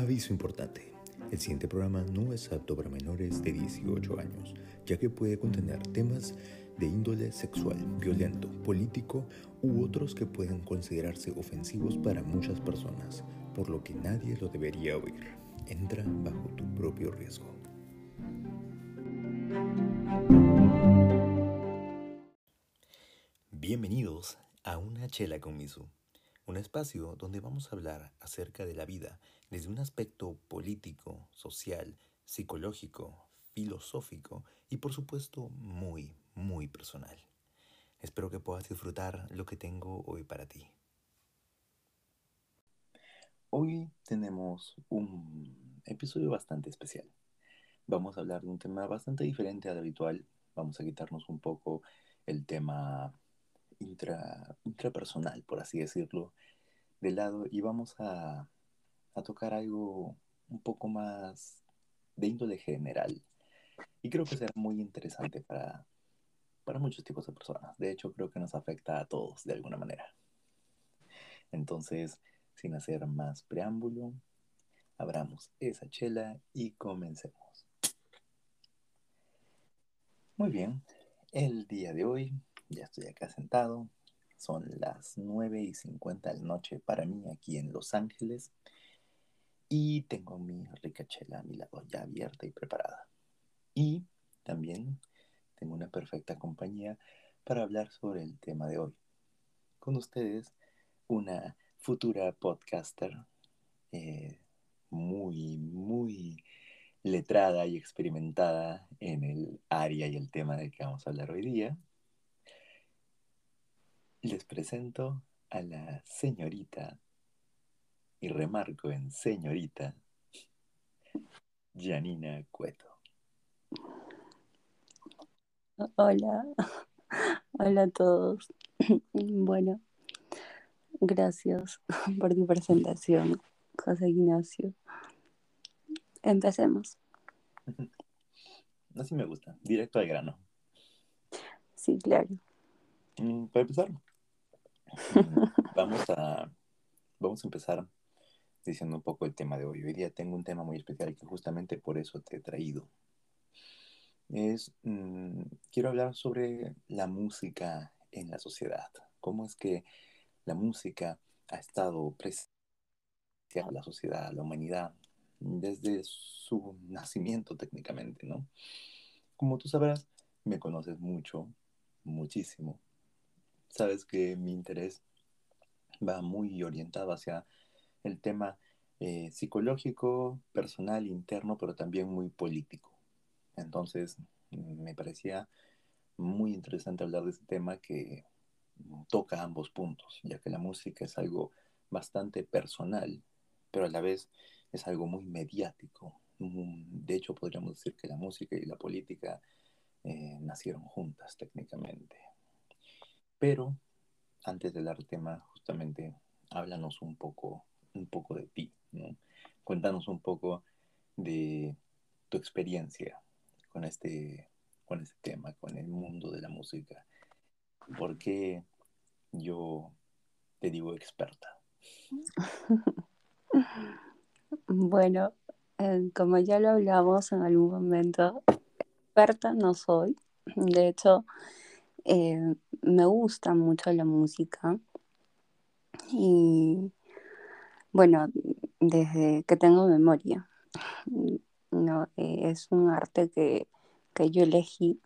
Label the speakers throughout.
Speaker 1: Aviso importante. El siguiente programa no es apto para menores de 18 años, ya que puede contener temas de índole sexual, violento, político u otros que pueden considerarse ofensivos para muchas personas, por lo que nadie lo debería oír. Entra bajo tu propio riesgo. Bienvenidos a Una Chela con Misu, un espacio donde vamos a hablar acerca de la vida desde un aspecto político, social, psicológico, filosófico y por supuesto muy, muy personal. Espero que puedas disfrutar lo que tengo hoy para ti. Hoy tenemos un episodio bastante especial. Vamos a hablar de un tema bastante diferente al habitual. Vamos a quitarnos un poco el tema intra, intrapersonal, por así decirlo, de lado y vamos a, a tocar algo un poco más de índole general. Y creo que será muy interesante para, para muchos tipos de personas. De hecho, creo que nos afecta a todos de alguna manera. Entonces, sin hacer más preámbulo, abramos esa chela y comencemos. Muy bien, el día de hoy ya estoy acá sentado. Son las 9 y 50 de la noche para mí aquí en Los Ángeles. Y tengo mi rica chela a mi lado ya abierta y preparada. Y también tengo una perfecta compañía para hablar sobre el tema de hoy. Con ustedes, una futura podcaster eh, muy, muy letrada y experimentada en el área y el tema del que vamos a hablar hoy día. Les presento a la señorita, y remarco en señorita, Janina Cueto.
Speaker 2: Hola, hola a todos. Bueno, gracias por tu presentación, José Ignacio. Empecemos.
Speaker 1: Así me gusta, directo al grano.
Speaker 2: Sí, claro.
Speaker 1: Mm, para empezar, vamos a, vamos a empezar diciendo un poco el tema de hoy. Hoy día tengo un tema muy especial que justamente por eso te he traído. Es, mm, quiero hablar sobre la música en la sociedad. Cómo es que la música ha estado presente a la sociedad, a la humanidad, desde su nacimiento técnicamente, ¿no? Como tú sabrás, me conoces mucho, muchísimo, sabes que mi interés va muy orientado hacia el tema eh, psicológico, personal, interno, pero también muy político. Entonces, me parecía muy interesante hablar de este tema que toca ambos puntos, ya que la música es algo bastante personal, pero a la vez es algo muy mediático. De hecho, podríamos decir que la música y la política eh, nacieron juntas técnicamente. Pero antes de dar tema, justamente, háblanos un poco, un poco de ti, Cuéntanos un poco de tu experiencia con este, con este tema, con el mundo de la música. ¿Por qué yo te digo experta?
Speaker 2: Bueno, eh, como ya lo hablamos en algún momento, experta no soy. De hecho, eh, me gusta mucho la música y bueno, desde que tengo memoria, no, eh, es un arte que, yo elegí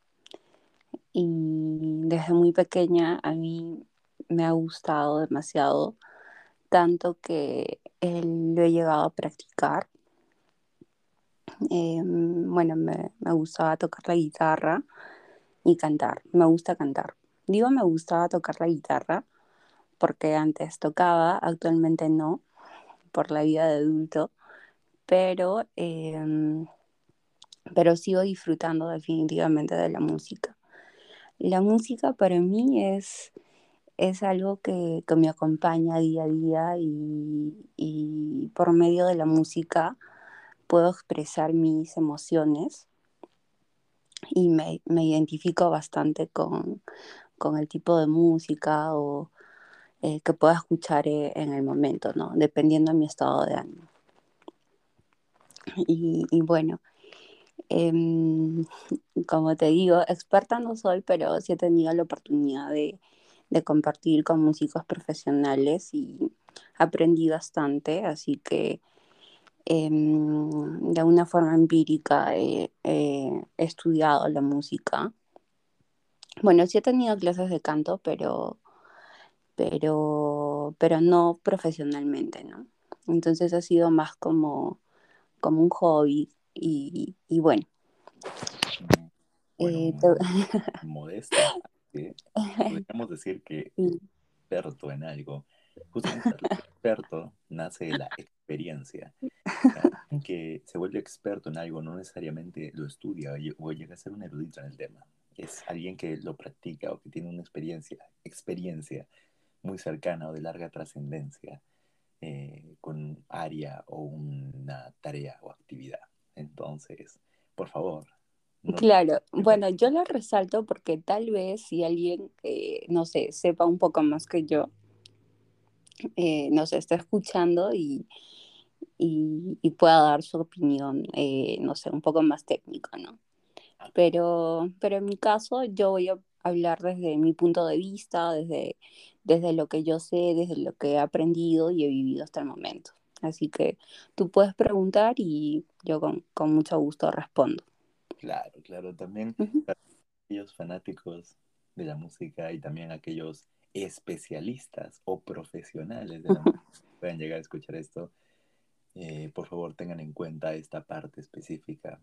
Speaker 2: y desde muy pequeña a mí me ha gustado demasiado, tanto que lo he llegado a practicar. Eh, bueno, me, me gustaba tocar la guitarra y cantar. Me gusta cantar. Digo, me gustaba tocar la guitarra porque antes tocaba, actualmente no, por la vida de adulto, pero, em, pero sigo disfrutando definitivamente de la música. La música para mí es, es algo que, me acompaña día a día y, y por medio de la música puedo expresar mis emociones y me, identifico bastante con, el tipo de música o eh, que pueda escuchar eh, en el momento, ¿no? Dependiendo de mi estado de ánimo. Y, y bueno, em, como te digo, experta no soy, pero sí he tenido la oportunidad de, de compartir con músicos profesionales y aprendí bastante, así que em, de una forma empírica he, he estudiado la música. Bueno, sí he tenido clases de canto, pero, pero, pero no profesionalmente, ¿no? Entonces ha sido más como, como un hobby y, y bueno.
Speaker 1: Bueno,
Speaker 2: eh, te-
Speaker 1: modesta, podríamos decir que
Speaker 2: sí,
Speaker 1: experto en algo. Justamente el experto nace de la experiencia. Alguien que se vuelve experto en algo no necesariamente lo estudia o lle- o llega a ser un erudito en el tema. Es alguien que lo practica o que tiene una experiencia, experiencia muy cercana o de larga trascendencia eh, con un área o una tarea o actividad. Entonces, por favor, no
Speaker 2: Claro, bueno, yo lo resalto porque tal vez si alguien, eh, no sé, sepa un poco más que yo, eh, nos está escuchando y, y, y pueda dar su opinión, eh, no sé, un poco más técnica, ¿no? Pero, pero en mi caso yo voy a hablar desde mi punto de vista, desde, desde lo que yo sé, desde lo que he aprendido y he vivido hasta el momento. Así que tú puedes preguntar y yo con, con mucho gusto respondo.
Speaker 1: Claro, claro, también para aquellos fanáticos de la música y también aquellos especialistas o profesionales de la puedan llegar a escuchar esto, eh, por favor tengan en cuenta esta parte específica,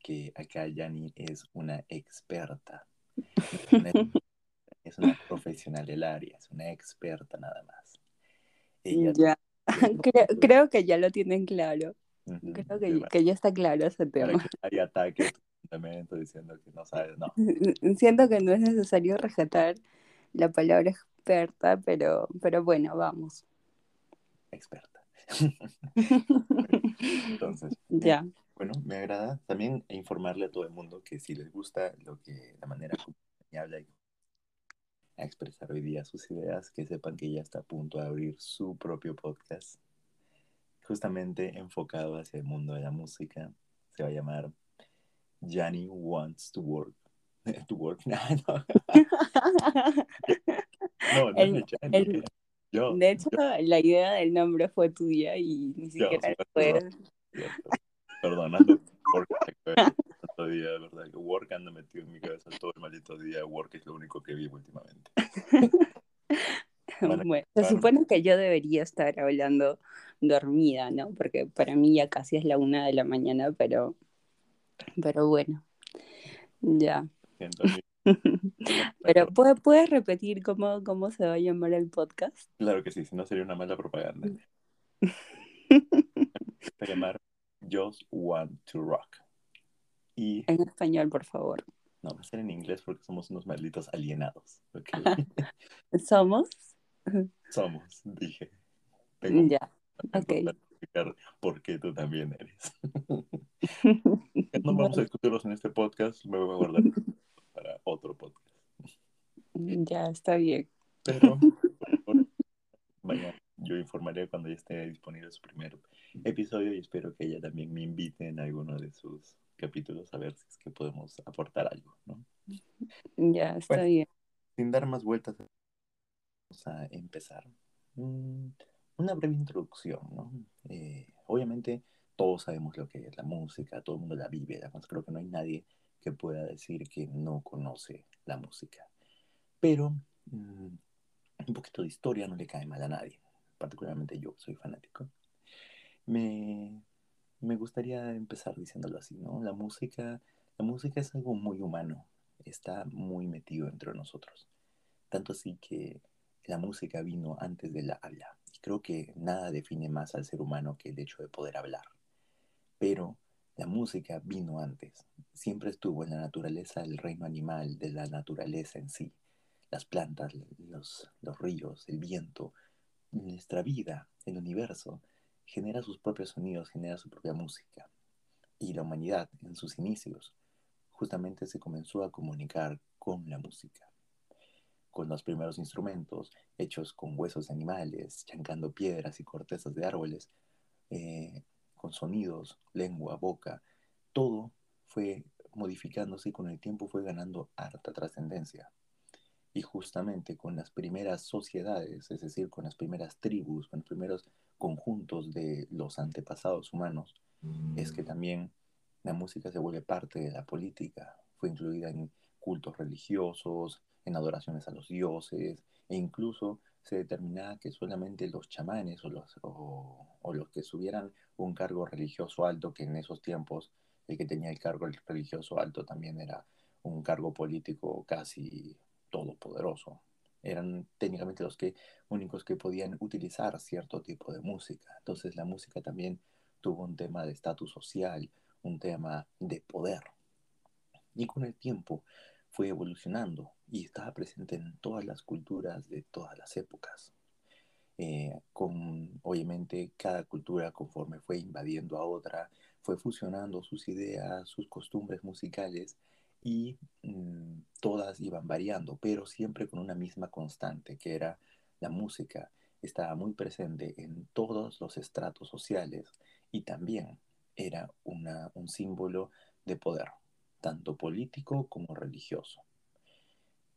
Speaker 1: que acá Yani es una experta, es una, es una profesional del área, es una experta nada más. Ella
Speaker 2: Ya, creo, creo que ya lo tienen claro. Creo
Speaker 1: sí,
Speaker 2: que,
Speaker 1: bueno,
Speaker 2: que ya está claro ese
Speaker 1: para
Speaker 2: tema.
Speaker 1: que nadie ataque tu fundamento diciendo que no sabes, no,
Speaker 2: Siento que no es necesario rescatar la palabra experta, pero, pero bueno, vamos.
Speaker 1: experta. Entonces, eh,
Speaker 2: Ya.
Speaker 1: bueno, me agrada también informarle a todo el mundo que si les gusta lo que la manera como habla y a expresar hoy día sus ideas, que sepan que ella está a punto de abrir su propio podcast, justamente enfocado hacia el mundo de la música. Se va a llamar Johnny Wants to Work. to Work. no, no, no es
Speaker 2: El,
Speaker 1: de Johnny.
Speaker 2: el-
Speaker 1: Yo,
Speaker 2: de hecho,
Speaker 1: yo,
Speaker 2: la idea del nombre fue tuya y ni
Speaker 1: yo,
Speaker 2: siquiera puedes.
Speaker 1: cierto. Perdonando Work tanto día, de verdad, que Work anda metido en mi cabeza todo el maldito día. Work es lo único que vivo últimamente.
Speaker 2: Bueno, se supone que yo debería estar hablando dormida, ¿no? Porque para mí ya casi es la una de la mañana, pero, pero bueno, ya. Pero. ¿puedes, puedes repetir cómo, cómo se va a llamar el podcast?
Speaker 1: Claro que sí, si no sería una mala propaganda. Se llamar Just Want to Rock. Y
Speaker 2: En español, por favor.
Speaker 1: no, va a ser en inglés porque somos unos malditos alienados. ¿ok?
Speaker 2: ¿Somos?
Speaker 1: Somos, dije. Tengo
Speaker 2: Ya, ok.
Speaker 1: Explicar por qué tú también eres. No vamos a discutirlos en este podcast, me voy a guardar para otro podcast.
Speaker 2: ya está bien.
Speaker 1: Pero, por vayan, yo informaré cuando ya esté disponible su primer episodio y espero que ella también me invite en alguno de sus capítulos a ver si es que podemos aportar algo, ¿no?
Speaker 2: Ya está
Speaker 1: Bueno,
Speaker 2: bien.
Speaker 1: sin dar más vueltas, vamos a empezar. Mm, Una breve introducción, ¿no? Eh, obviamente todos sabemos lo que es la música, todo el mundo la vive, además creo que no hay nadie que pueda decir que no conoce la música. Pero mm, un poquito de historia no le cae mal a nadie, particularmente yo soy fanático. Me, me gustaría empezar diciéndolo así, ¿no? La música, la música es algo muy humano, está muy metido entre nosotros. Tanto así que la música vino antes de la habla. Creo que nada define más al ser humano que el hecho de poder hablar. Pero la música vino antes. Siempre estuvo en la naturaleza del reino animal, de la naturaleza en sí. Las plantas, los, los ríos, el viento, nuestra vida, el universo, genera sus propios sonidos, genera su propia música. Y la humanidad, en sus inicios, justamente se comenzó a comunicar con la música con los primeros instrumentos hechos con huesos de animales, chancando piedras y cortezas de árboles, eh, con sonidos, lengua, boca, todo fue modificándose y con el tiempo fue ganando harta trascendencia. Y justamente con las primeras sociedades, es decir, con las primeras tribus, con los primeros conjuntos de los antepasados humanos, es que también la música se vuelve parte de la política. Fue incluida en cultos religiosos, en adoraciones a los dioses, e incluso se determinaba que solamente los chamanes o los, o, los que subieran un cargo religioso alto, que en esos tiempos el que tenía el cargo religioso alto también era un cargo político casi todopoderoso. Eran técnicamente los que, únicos que podían utilizar cierto tipo de música. Entonces la música también tuvo un tema de estatus social, un tema de poder. Y con el tiempo fue evolucionando y estaba presente en todas las culturas de todas las épocas. Eh, con obviamente cada cultura conforme fue invadiendo a otra, fue fusionando sus ideas, sus costumbres musicales y mm, todas iban variando, pero siempre con una misma constante, que era la música. Estaba muy presente en todos los estratos sociales y también era una, un símbolo de poder, tanto político como religioso.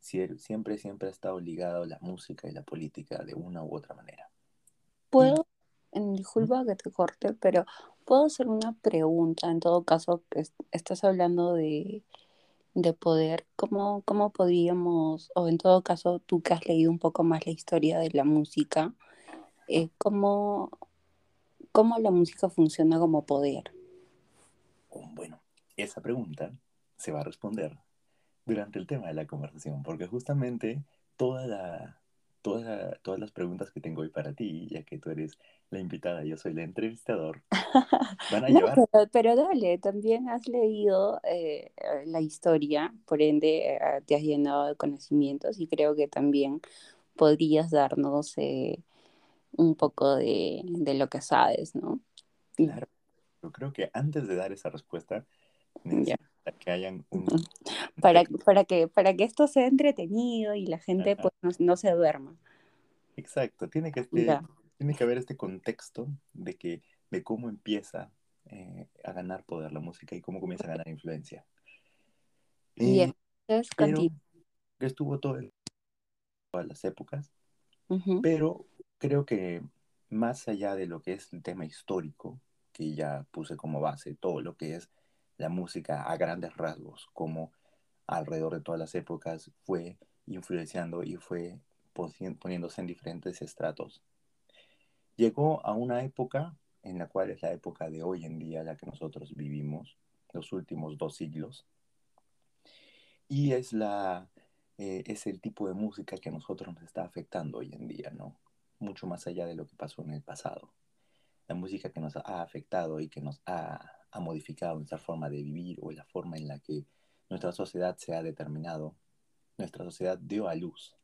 Speaker 1: Siempre, siempre ha estado ligado la música y la política de una u otra manera.
Speaker 2: Puedo, disculpa que te corte, pero puedo hacer una pregunta. En todo caso, estás hablando de, de poder, ¿cómo, ¿cómo podríamos, o en todo caso, tú que has leído un poco más la historia de la música, eh, ¿cómo, ¿cómo la música funciona como poder?
Speaker 1: Bueno, esa pregunta se va a responder durante el tema de la conversación, porque justamente toda la, toda, todas las preguntas que tengo hoy para ti, ya que tú eres la invitada, yo soy el entrevistador,
Speaker 2: van a llevar... Pero, dale, también has leído eh, la historia, por ende eh, te has llenado de conocimientos y creo que también podrías darnos eh, un poco de, de, lo que sabes, ¿no?
Speaker 1: Claro. Yo creo que antes de dar esa respuesta, necesito que hayan un...
Speaker 2: Para, para, que, para que esto sea entretenido y la gente pues, no, se duerma.
Speaker 1: Exacto, tiene que, este, tiene que haber este contexto de, que, de cómo empieza eh, a ganar poder la música y cómo comienza a ganar influencia.
Speaker 2: y eh, entonces,
Speaker 1: que estuvo todo en todas las épocas, pero creo que más allá de lo que es el tema histórico, que ya puse como base, todo lo que es la música a grandes rasgos, como alrededor de todas las épocas fue influenciando y fue poniéndose en diferentes estratos. Llegó a una época en la cual es la época de hoy en día, la que nosotros vivimos, los últimos dos siglos, y es, la, eh, es el tipo de música que a nosotros nos está afectando hoy en día, ¿no? Mucho más allá de lo que pasó en el pasado la música que nos ha afectado y que nos ha, modificado nuestra forma de vivir o la forma en la que nuestra sociedad se ha determinado, nuestra sociedad dio a luz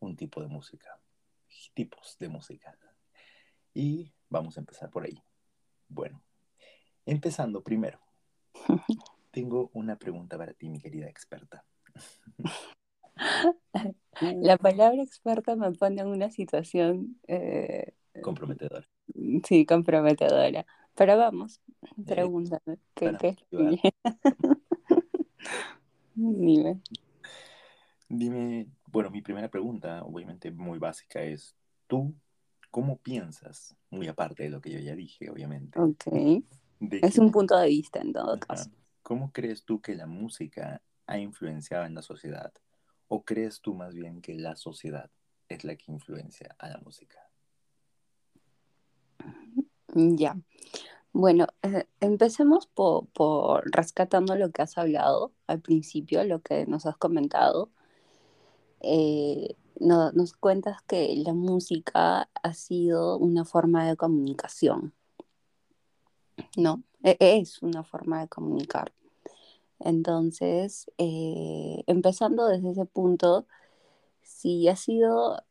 Speaker 1: un tipo de música, tipos de música. Y vamos a empezar por ahí. Bueno, empezando primero, tengo una pregunta para ti, mi querida experta.
Speaker 2: La palabra experta me pone en una situación eh,
Speaker 1: comprometedora.
Speaker 2: Sí, comprometedora. Pero vamos, pregúntame, ¿qué, qué Dime.
Speaker 1: Dime, bueno, mi primera pregunta, obviamente muy básica, es, ¿tú cómo piensas, muy aparte de lo que yo ya dije, obviamente?
Speaker 2: Ok. es un punto de vista en todo caso.
Speaker 1: ¿Cómo crees tú que la música ha influenciado en la sociedad? ¿O crees tú más bien que la sociedad es la que influencia a la música?
Speaker 2: Ya. Bueno, eh, empecemos por, rescatando lo que has hablado al principio, lo que nos has comentado. Eh, nos cuentas que la música ha sido una forma de comunicación, ¿no? E, es una forma de comunicar. Entonces, eh, empezando desde ese punto, si ha sido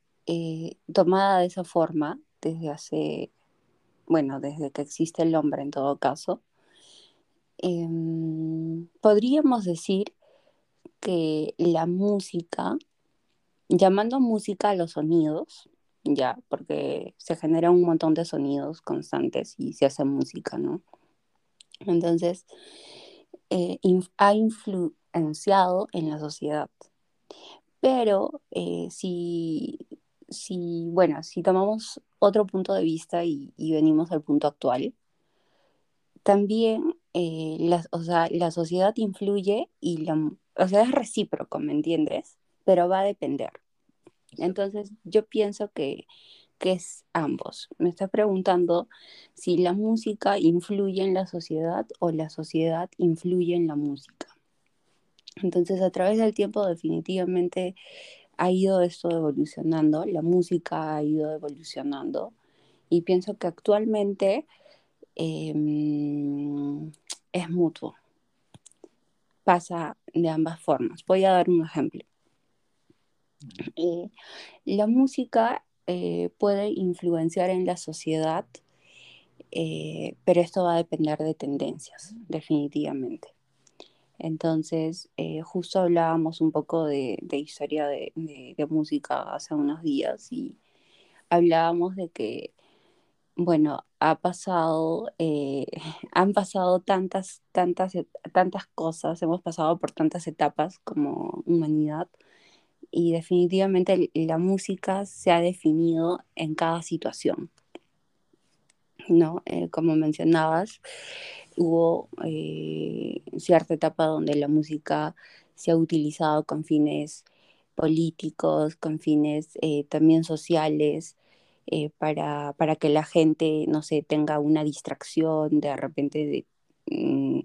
Speaker 2: tomada de esa forma desde hace bueno, desde que existe el hombre en todo caso, em, podríamos decir que la música, llamando música a los sonidos, ya, porque se genera un montón de sonidos constantes y se hace música, ¿no? Entonces, eh, ha influenciado en la sociedad. Pero eh, si, si, bueno, si tomamos otro punto de vista y, venimos al punto actual, también eh, la, o sea, la sociedad influye y la, o sea, es recíproco, ¿me entiendes? Pero va a depender. Entonces, yo pienso que, que es ambos. Me está preguntando si la música influye en la sociedad o la sociedad influye en la música. Entonces, a través del tiempo definitivamente ha ido esto evolucionando, la música ha ido evolucionando y pienso que actualmente em, es mutuo. Pasa de ambas formas. Voy a dar un ejemplo. La música eh, puede influenciar en la sociedad, eh, pero esto va a depender de tendencias, definitivamente. Entonces, justo hablábamos un poco de, historia de, música hace unos días y hablábamos de que, bueno, ha pasado, han pasado tantas, tantas, tantas cosas, hemos pasado por tantas etapas como humanidad y definitivamente la música se ha definido en cada situación. ¿no? Eh, como mencionabas, hubo eh, cierta etapa donde la música se ha utilizado con fines políticos, con fines eh, también sociales, para, para, que la gente, no sé, tenga una distracción de repente de, mm,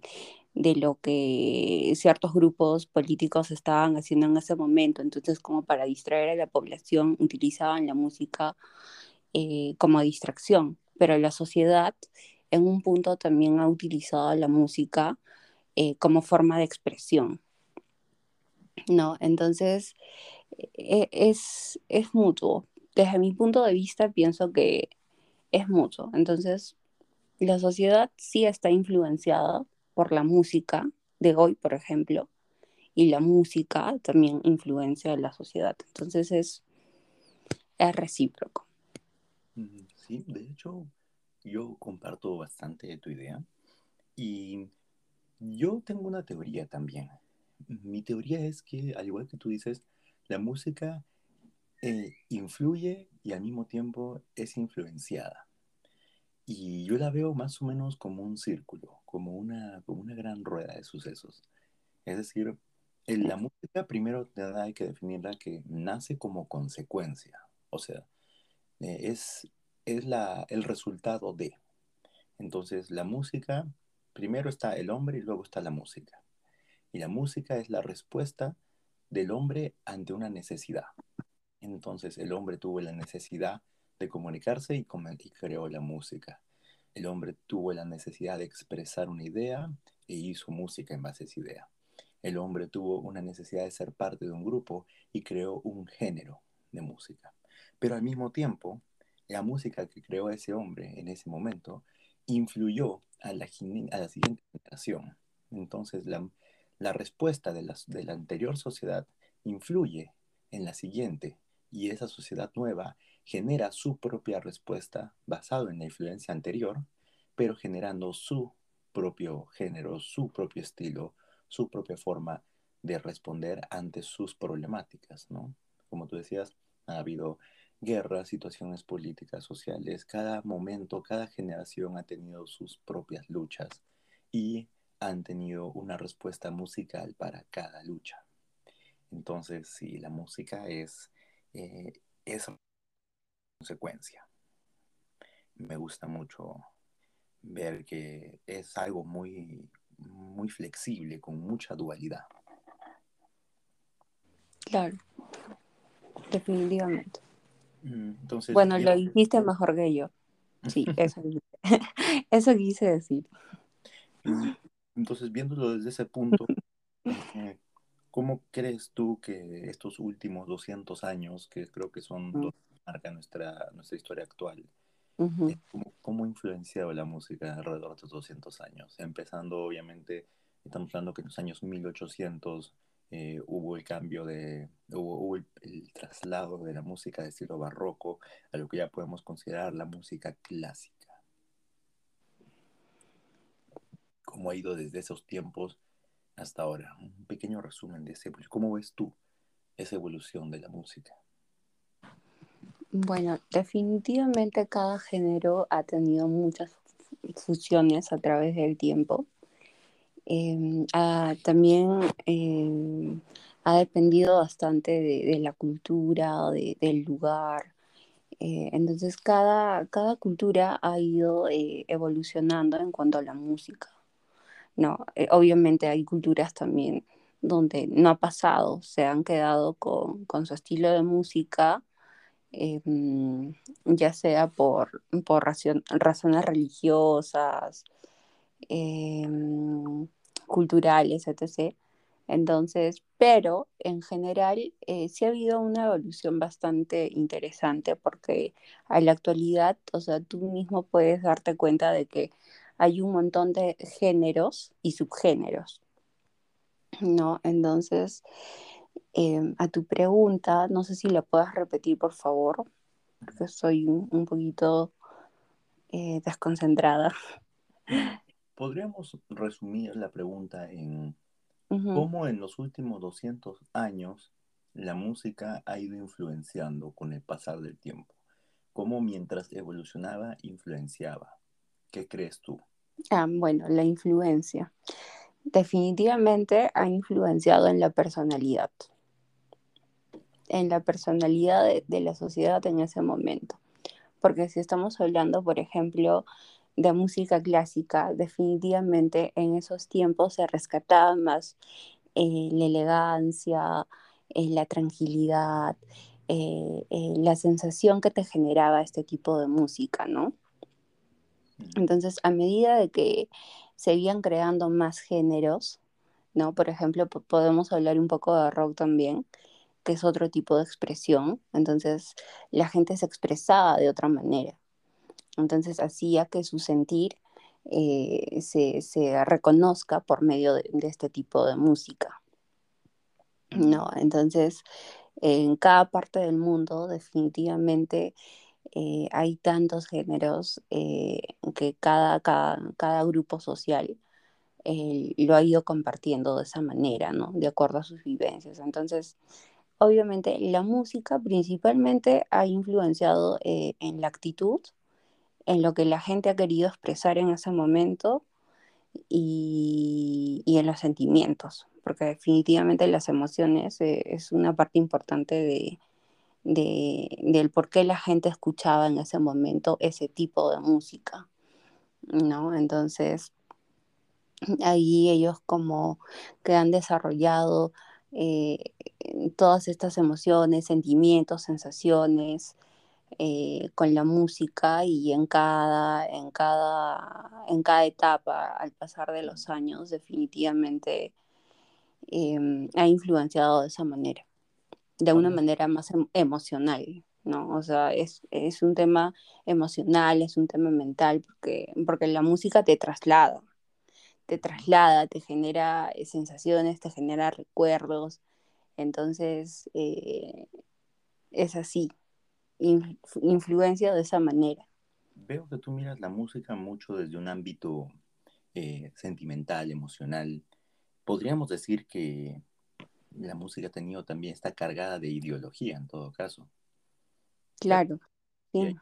Speaker 2: de lo que ciertos grupos políticos estaban haciendo en ese momento. Entonces, como para distraer a la población, utilizaban la música eh, como distracción. Pero la sociedad, en un punto, también ha utilizado la música eh, como forma de expresión. ¿No? Entonces, e, es, es mutuo. Desde mi punto de vista, pienso que es mutuo. Entonces, la sociedad sí está influenciada por la música de hoy, por ejemplo, y la música también influencia en la sociedad. Entonces es, es recíproco.
Speaker 1: Sí, de hecho, yo comparto bastante tu idea y yo tengo una teoría también. Mi teoría es que, al igual que tú dices, la música eh, influye y al mismo tiempo es influenciada. Y yo la veo más o menos como un círculo, como una, como una gran rueda de sucesos. Es decir, en la música primero hay que definirla que nace como consecuencia, o sea, eh, es, es la, el resultado de. Entonces, la música, primero está el hombre y luego está la música. Y la música es la respuesta del hombre ante una necesidad. Entonces, el hombre tuvo la necesidad de comunicarse y, y creó la música. El hombre tuvo la necesidad de expresar una idea e hizo música en base a esa idea. El hombre tuvo una necesidad de ser parte de un grupo y creó un género de música. Pero al mismo tiempo, la música que creó ese hombre en ese momento influyó a la, la siguiente generación. Entonces, la, la respuesta de, las, de la anterior sociedad influye en la siguiente y esa sociedad nueva genera su propia respuesta basado en la influencia anterior, pero generando su propio género, su propio estilo, su propia forma de responder ante sus problemáticas, ¿no? Como tú decías, ha habido guerras, situaciones políticas, sociales, cada momento, cada generación ha tenido sus propias luchas y han tenido una respuesta musical para cada lucha. Entonces, sí, la música es, eh, es consecuencia. Me gusta mucho ver que es algo muy, muy flexible, con mucha dualidad.
Speaker 2: Claro, definitivamente.
Speaker 1: Entonces,
Speaker 2: bueno, lo dijiste mejor que yo. Sí, eso, eso quise decir.
Speaker 1: Entonces, viéndolo desde ese punto, eh, ¿cómo crees tú que estos últimos 200 años, que creo que son mm marca nuestra, nuestra historia actual. Eh, ¿Cómo, ha influenciado la música alrededor de estos 200 años? Empezando, obviamente, estamos hablando que en los años 1800 eh, hubo el cambio de, hubo, el, traslado de la música de estilo barroco a lo que ya podemos considerar la música clásica. ¿Cómo ha ido desde esos tiempos hasta ahora? Un pequeño resumen de ese. ¿Cómo ves tú esa evolución de la música?
Speaker 2: Bueno, definitivamente cada género ha tenido muchas fusiones a través del tiempo. Em, también em, ha dependido bastante de, la cultura, de, del lugar. Eh, entonces cada, cada cultura ha ido eh, evolucionando en cuanto a la música. No, eh, obviamente hay culturas también donde no ha pasado, se han quedado con, con su estilo de música, em, ya sea por, por razones religiosas, culturales, etc. Entonces, pero en general eh, sí ha habido una evolución bastante interesante porque a la actualidad, o sea, tú mismo puedes darte cuenta de que hay un montón de géneros y subgéneros, ¿no? Entonces, em, a tu pregunta, no sé si la puedas repetir, por favor, porque soy un, poquito eh, desconcentrada.
Speaker 1: Podríamos resumir la pregunta en cómo en los últimos 200 años la música ha ido influenciando con el pasar del tiempo. Cómo mientras evolucionaba, influenciaba. ¿Qué crees tú?
Speaker 2: Ah, bueno, la influencia. Definitivamente ha influenciado en la personalidad, en la personalidad de la sociedad en ese momento. Porque si estamos hablando, por ejemplo, de música clásica, definitivamente en esos tiempos se rescataba más eh, la elegancia, eh, la tranquilidad, eh, la sensación que te generaba este tipo de música, ¿no? Entonces, a medida de que seguían creando más géneros, ¿no? Por ejemplo, podemos hablar un poco de rock también, que es otro tipo de expresión. Entonces, la gente se expresaba de otra manera. Entonces hacía que su sentir eh, se, reconozca por medio de, este tipo de música. ¿no? Entonces, en cada parte del mundo definitivamente eh, hay tantos géneros eh, que cada, cada, grupo social lo ha ido compartiendo de esa manera, ¿no? De acuerdo a sus vivencias. Entonces, obviamente la música principalmente ha influenciado en la actitud en lo que la gente ha querido expresar en ese momento y, en los sentimientos, porque definitivamente las emociones eh, es una parte importante de, del por qué la gente escuchaba en ese momento ese tipo de música, ¿no? Entonces, ahí ellos como que han desarrollado eh, todas estas emociones, sentimientos, sensaciones, eh, con la música y en cada, en, cada, en cada etapa, al pasar de los años, definitivamente em, ha influenciado de esa manera, de una manera más em, emocional, ¿no? O sea, es, es, un tema emocional, es un tema mental, porque, porque la música te traslada, te traslada, te genera sensaciones, te genera recuerdos, entonces eh, es así, influencia de esa manera.
Speaker 1: Veo que tú miras la música mucho desde un ámbito eh, sentimental, emocional. Podríamos decir que la música ha tenido también, está cargada de ideología en todo caso.
Speaker 2: Claro.
Speaker 1: Sí.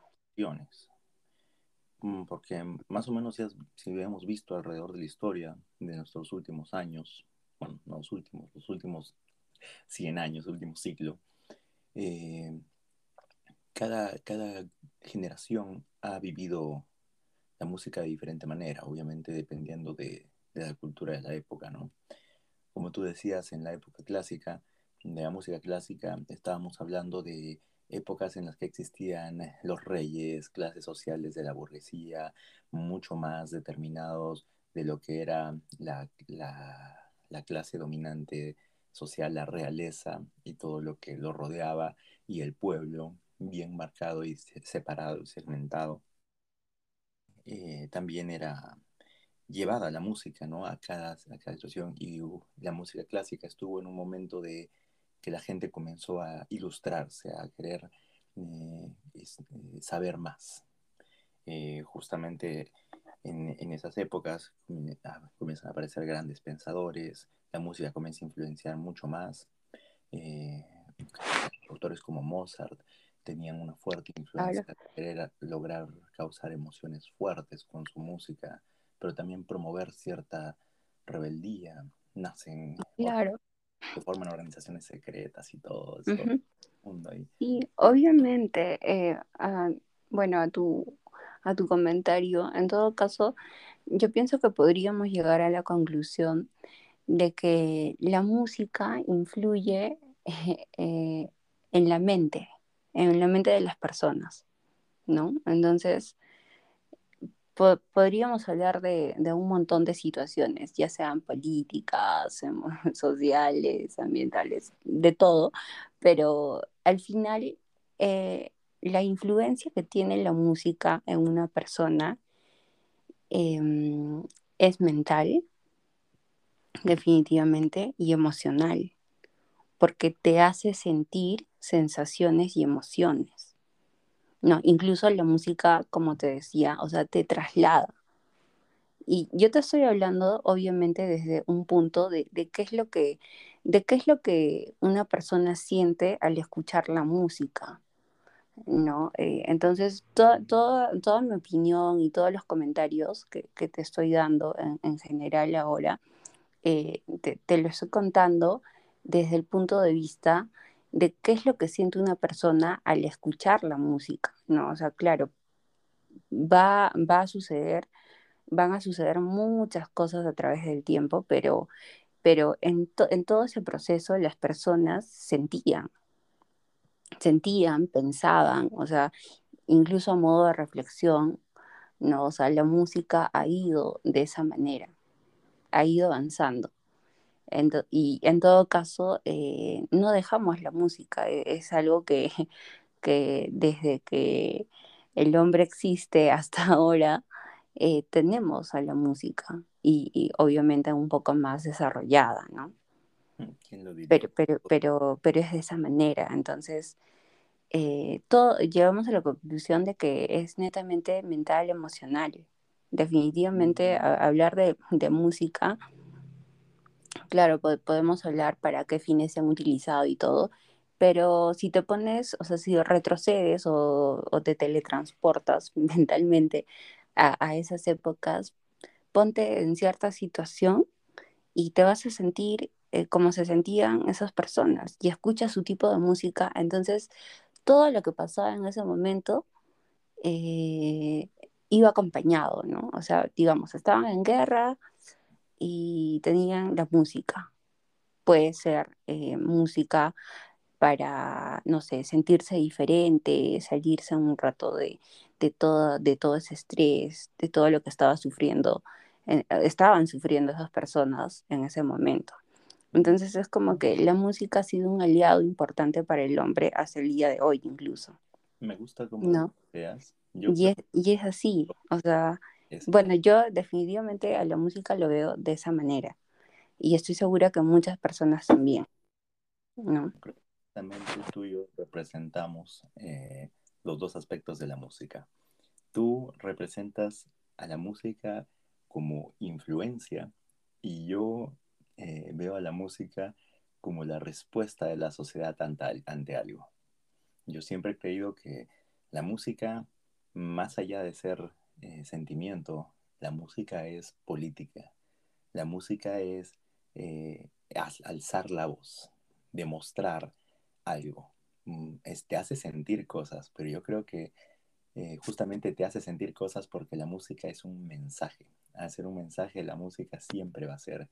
Speaker 1: Mm, porque más o menos si, hemos visto alrededor de la historia de nuestros últimos años, bueno, no los últimos, los últimos 100 años, último ciclo, eh, cada, cada generación ha vivido la música de diferente manera, obviamente dependiendo de, la cultura de la época, ¿no? Como tú decías, en la época clásica, de la música clásica, estábamos hablando de épocas en las que existían los reyes, clases sociales de la burguesía, mucho más determinados de lo que era la, la clase dominante social, la realeza y todo lo que lo rodeaba, y el pueblo, bien marcado y separado y segmentado. Eh, también era llevada la música, ¿no? A cada, a situación. Y uh, la música clásica estuvo en un momento de que la gente comenzó a ilustrarse, a querer eh, eh, saber más. Justamente en, en, esas épocas comienzan a aparecer grandes pensadores, la música comienza a influenciar mucho más. autores como Mozart tenían una fuerte influencia claro. querer lograr causar emociones fuertes con su música, pero también promover cierta rebeldía. Nacen
Speaker 2: claro.
Speaker 1: se forman organizaciones secretas y todo eso. Uh -huh. mundo ahí.
Speaker 2: Y obviamente, eh, uh, bueno, a tu, a tu comentario, en todo caso, yo pienso que podríamos llegar a la conclusión de que la música influye eh, en la mente, en la mente de las personas, ¿no? Entonces, po podríamos hablar de, un montón de situaciones, ya sean políticas, sociales, ambientales, de todo, pero al final eh, la influencia que tiene la música en una persona eh, es mental, definitivamente, y emocional, porque te hace sentir sensaciones y emociones. No, incluso la música, como te decía, o sea, te traslada. Y yo te estoy hablando, obviamente, desde un punto de, de, qué es lo que, de qué es lo que una persona siente al escuchar la música. ¿no? Eh, entonces, to, to, toda mi opinión y todos los comentarios que, que te estoy dando en, en general ahora, eh, te, te, lo estoy contando desde el punto de vista de qué es lo que siente una persona al escuchar la música, ¿no? O sea, claro, va, va a suceder, van a suceder muchas cosas a través del tiempo, pero, pero en, to, en todo ese proceso las personas sentían, sentían, pensaban, o sea, incluso a modo de reflexión, ¿no? O sea, la música ha ido de esa manera, ha ido avanzando. En y en todo caso, eh, no dejamos la música, e-, es algo que, que, desde que el hombre existe hasta ahora, eh, tenemos a la música y, y, obviamente un poco más desarrollada, ¿no?
Speaker 1: Mm, ¿Quién lo diría?
Speaker 2: Pero, pero, pero, pero es de esa manera, entonces eh, todo, llegamos a la conclusión de que es netamente mental, emocional. Definitivamente a, hablar de, de música claro, podemos hablar para qué fines se han utilizado y todo, pero si te pones, o sea, si retrocedes o, o te teletransportas mentalmente a, esas épocas, ponte en cierta situación y te vas a sentir eh, como se sentían esas personas y escuchas su tipo de música, entonces todo lo que pasaba en ese momento eh, iba acompañado, ¿no? O sea, digamos, estaban en guerra, y tenían la música. Puede ser eh, música para, no sé, sentirse diferente, salirse un rato de, de, todo, de todo ese estrés, de todo lo que estaba sufriendo, eh, estaban sufriendo esas personas en ese momento. Entonces es como que la música ha sido un aliado importante para el hombre hasta el día de hoy incluso.
Speaker 1: Me gusta como ¿no? veas.
Speaker 2: Yo y, es, y es así, o sea, bueno, yo definitivamente a la música lo veo de esa manera y estoy segura que muchas personas también. ¿no?
Speaker 1: También tú y yo representamos eh, los dos aspectos de la música. Tú representas a la música como influencia y yo eh, veo a la música como la respuesta de la sociedad ante, ante algo. Yo siempre he creído que la música, más allá de ser eh, sentimiento, la música es política, la música es eh, alzar la voz, demostrar algo, mm, es, te hace sentir cosas, pero yo creo que eh, justamente te hace sentir cosas porque la música es un mensaje. Al ser un mensaje, la música siempre va a ser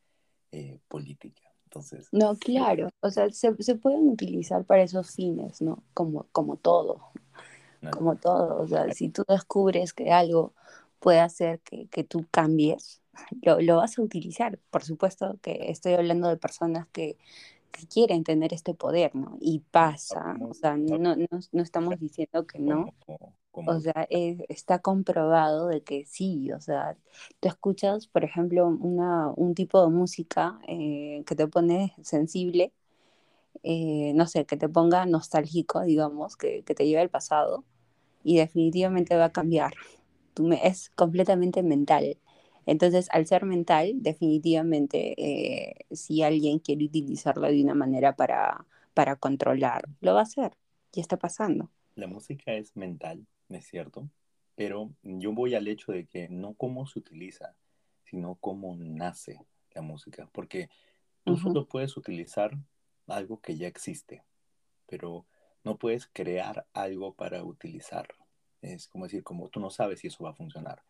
Speaker 1: eh, política. Entonces,
Speaker 2: no, claro, o sea, se, se, pueden utilizar para esos fines, ¿no? Como, como todo, como todo. O sea, si tú descubres que algo puede hacer que, que tú cambies, lo, lo, vas a utilizar. Por supuesto que estoy hablando de personas que, que quieren tener este poder, ¿no? Y pasa, o sea, no, no, no estamos diciendo que no. O sea, está comprobado de que sí, o sea, tú escuchas, por ejemplo, una, un tipo de música eh, que te pone sensible, eh, no sé, que te ponga nostálgico, digamos, que, que te lleve al pasado, y definitivamente va a cambiar. Tú me, es completamente mental. Entonces, al ser mental, definitivamente, eh, si alguien quiere utilizarlo de una manera para, para controlar, lo va a hacer. Ya está pasando.
Speaker 1: La música es mental, es cierto, pero yo voy al hecho de que no cómo se utiliza, sino cómo nace la música, porque tú solo puedes utilizar algo que ya existe, pero no puedes crear algo para utilizarlo. Es como decir, como tú no sabes si eso va a funcionar.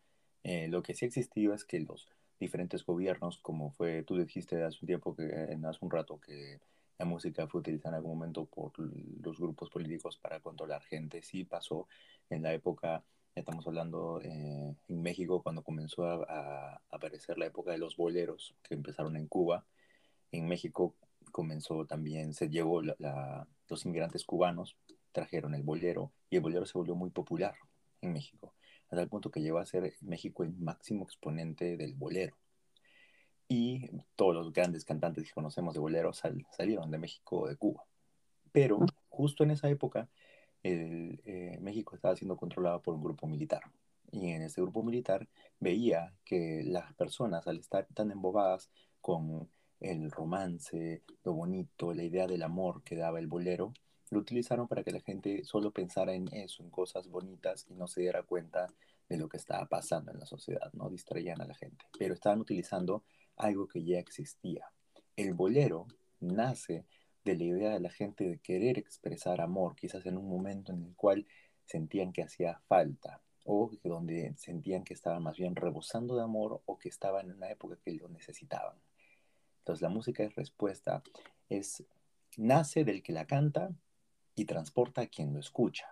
Speaker 1: Eh, lo que sí ha existido es que los diferentes gobiernos, como fue, tú dijiste hace un tiempo, que hace un rato, que la música fue utilizada en algún momento por los grupos políticos para controlar gente, sí pasó en la época, estamos hablando eh, en México, cuando comenzó a, aparecer la época de los boleros, que empezaron en Cuba. En México comenzó también, se llevó los inmigrantes cubanos, trajeron el bolero y el bolero se volvió muy popular en México, hasta el punto que llegó a ser México el máximo exponente del bolero. Y todos los grandes cantantes que conocemos de bolero salieron de México o de Cuba. Pero justo en esa época, eh, México estaba siendo controlado por un grupo militar. Y en ese grupo militar veía que las personas, al estar tan embobadas con el romance, lo bonito, la idea del amor que daba el bolero, lo utilizaron para que la gente solo pensara en eso, en cosas bonitas y no se diera cuenta de lo que estaba pasando en la sociedad, ¿no? Distraían a la gente, pero estaban utilizando algo que ya existía. El bolero nace de la idea de la gente de querer expresar amor, quizás en un momento en el cual sentían que hacía falta o donde sentían que estaban más bien rebosando de amor o que estaban en una época que lo necesitaban. Entonces la música es respuesta, es nace del que la canta y transporta a quien lo escucha.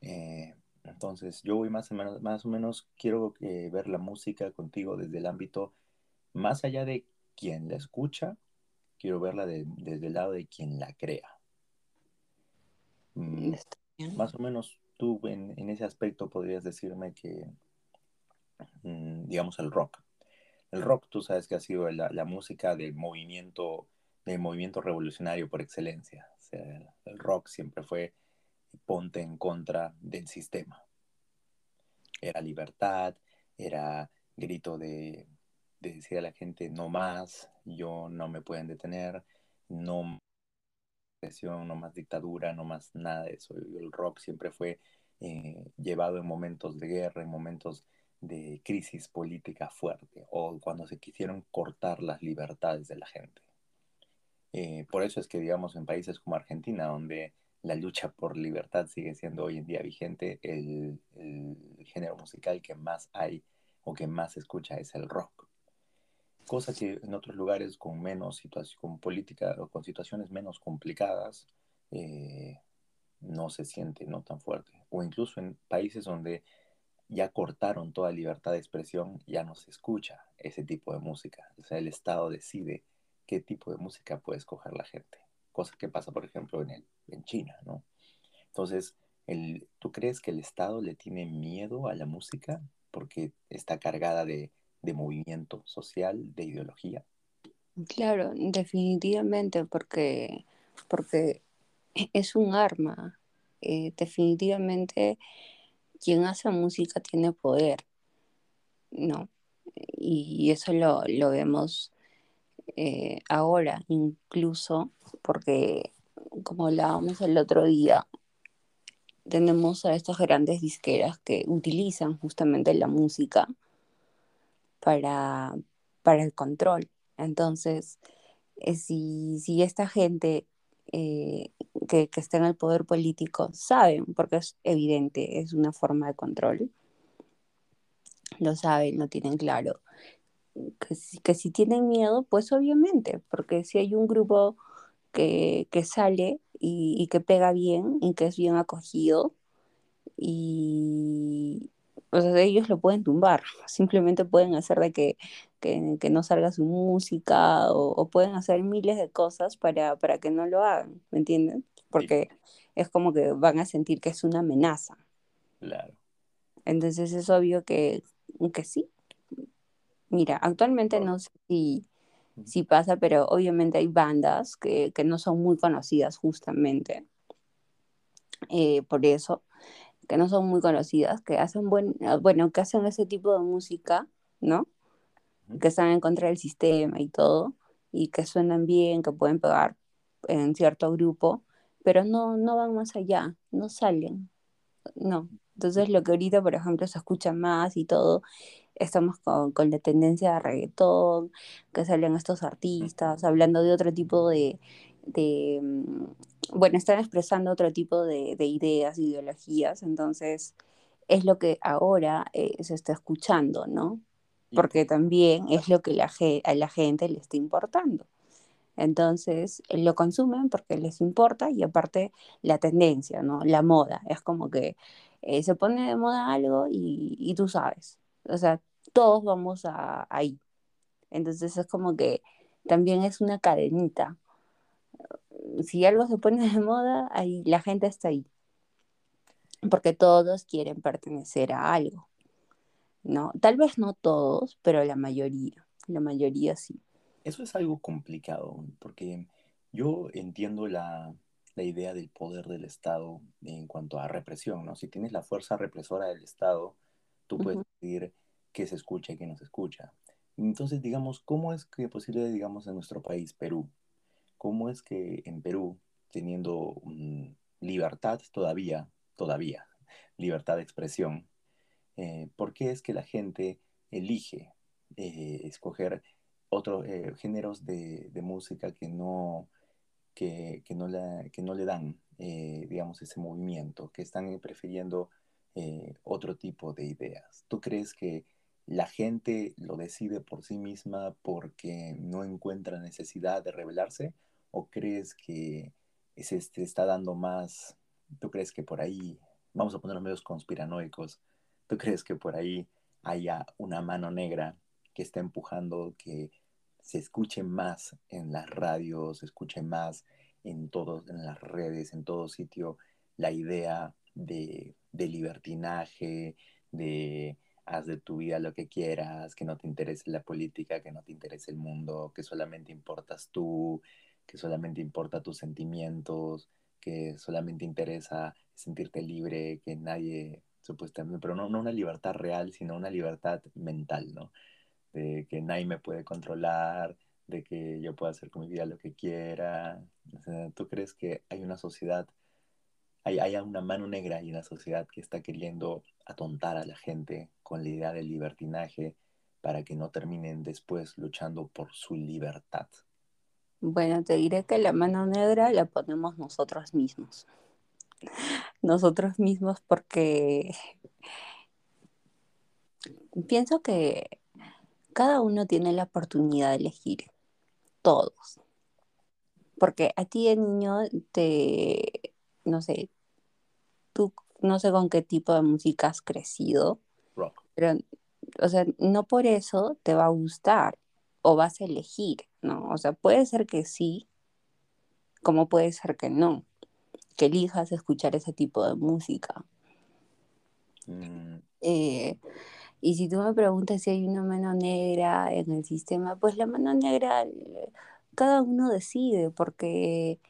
Speaker 1: Eh, entonces, yo voy más o menos, más o menos quiero eh, ver la música contigo desde el ámbito más allá de quien la escucha, quiero verla desde el lado de quien la crea. Mm, más o menos tú en, ese aspecto podrías decirme que, mm, digamos, el rock. El rock, tú sabes que ha sido la, música del movimiento, del movimiento revolucionario por excelencia el rock siempre fue ponte en contra del sistema. Era libertad, era grito de, decir a la gente no más, yo no me pueden detener, no no más dictadura, no más nada de eso. El rock siempre fue eh, llevado en momentos de guerra, en momentos de crisis política fuerte o cuando se quisieron cortar las libertades de la gente. Eh, por eso es que, digamos, en países como Argentina, donde la lucha por libertad sigue siendo hoy en día vigente, el, género musical que más hay o que más se escucha es el rock. Cosa que en otros lugares con menos situación, con política o con situaciones menos complicadas, eh, no se siente no tan fuerte. O incluso en países donde ya cortaron toda libertad de expresión, ya no se escucha ese tipo de música. O sea, el Estado decide qué tipo de música puede escoger la gente. Cosa que pasa, por ejemplo, en, el, en China, ¿no? Entonces, el, ¿tú crees que el Estado le tiene miedo a la música porque está cargada de, movimiento social, de ideología?
Speaker 2: Claro, definitivamente, porque, porque es un arma. Eh, definitivamente, quien hace música tiene poder, ¿no? Y eso lo, lo vemos eh, ahora incluso, porque como hablábamos el otro día, tenemos a estas grandes disqueras que utilizan justamente la música para, para el control. Entonces, eh, si, si, esta gente eh, que, que, está en el poder político saben, porque es evidente, es una forma de control, lo saben, lo tienen claro, que si, tienen miedo, pues obviamente, porque si hay un grupo que, sale y, que pega bien y que es bien acogido, y ellos lo pueden tumbar, simplemente pueden hacer de que, no salga su música o, pueden hacer miles de cosas para, que no lo hagan, ¿me entienden? Porque es como que van a sentir que es una amenaza.
Speaker 1: Claro.
Speaker 2: Entonces es obvio que, que sí. Mira, actualmente no sé si, si pasa, pero obviamente hay bandas que, que no son muy conocidas justamente. Eh, por eso, que no son muy conocidas, que hacen buen, bueno, que hacen ese tipo de música, ¿no? Que están en contra del sistema y todo, y que suenan bien, que pueden pegar en cierto grupo, pero no, no van más allá, no salen, no. Entonces lo que ahorita, por ejemplo, se escucha más y todo, estamos con, con la tendencia de reggaetón, que salen estos artistas hablando de otro tipo de, de mm, bueno, están expresando otro tipo de, de, ideas, ideologías, entonces es lo que ahora eh, se está escuchando, ¿no? Porque también es lo que la, a la gente le está importando. Entonces lo consumen porque les importa y aparte la tendencia, ¿no? La moda. Es como que eh, se pone de moda algo y, y, tú sabes. O sea, todos vamos a, ahí. Entonces es como que también es una cadenita. Si algo se pone de moda, ahí la gente está ahí. Porque todos quieren pertenecer a algo. ¿No? Tal vez no todos, pero la mayoría. La mayoría sí.
Speaker 1: Eso es algo complicado, porque yo entiendo la, la idea del poder del Estado en cuanto a represión, ¿no? Si tienes la fuerza represora del Estado, tú puedes decidir qué se escucha y qué no se escucha. Entonces, digamos, ¿cómo es que posible, digamos, en nuestro país, Perú? ¿Cómo es que en Perú, teniendo libertad todavía, todavía, libertad de expresión, eh, ¿por qué es que la gente elige eh, escoger otros eh, géneros de, música que no, que, no, que no le dan, eh, digamos, ese movimiento, que están prefiriendo eh, otro tipo de ideas. ¿Tú crees que la gente lo decide por sí misma porque no encuentra necesidad de rebelarse? ¿O crees que se este, está dando más? ¿Tú crees que por ahí, vamos a poner los medios conspiranoicos, ¿tú crees que por ahí haya una mano negra que está empujando que se escuche más en las radios, se escuche más en todos, en las redes, en todo sitio, la idea de, de libertinaje, de haz de tu vida lo que quieras, que no te interese la política, que no te interese el mundo, que solamente importas tú, que solamente importa tus sentimientos, que solamente interesa sentirte libre, que nadie, supuestamente, pero no, una libertad real, sino una libertad mental, ¿no? de que nadie me puede controlar, de que yo pueda hacer con mi vida lo que quiera. ¿Tú crees que hay una sociedad, hay, hay una mano negra y una sociedad que está queriendo atontar a la gente con la idea del libertinaje para que no terminen después luchando por su libertad?
Speaker 2: Bueno, te diré que la mano negra la ponemos nosotros mismos. Nosotros mismos porque pienso que cada uno tiene la oportunidad de elegir, todos. Porque a ti de niño te, no sé, tú no sé con qué tipo de música has crecido, pero, o sea, no por eso te va a gustar o vas a elegir, ¿no? O sea, puede ser que sí, como puede ser que no, que elijas escuchar ese tipo de música. Mm. Eh, y si tú me preguntas si hay una mano negra en el sistema, pues la mano negra cada uno decide, porque,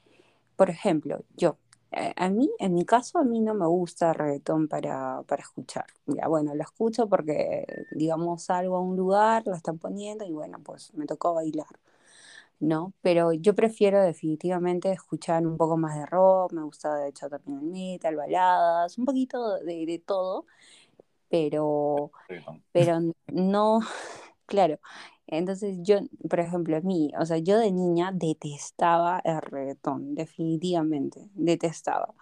Speaker 2: por ejemplo, yo, eh, a mí, en mi caso, a mí no me gusta reggaetón para, para escuchar. Ya, bueno, lo escucho porque, digamos, salgo a un lugar, lo están poniendo y bueno, pues me tocó bailar. ¿No? Pero yo prefiero definitivamente escuchar un poco más de rock, me gusta de hecho también el metal, baladas, un poquito de, de todo, pero, pero no, claro. Entonces yo, por ejemplo, a mí, o sea, yo de niña detestaba el reggaetón, definitivamente, detestaba.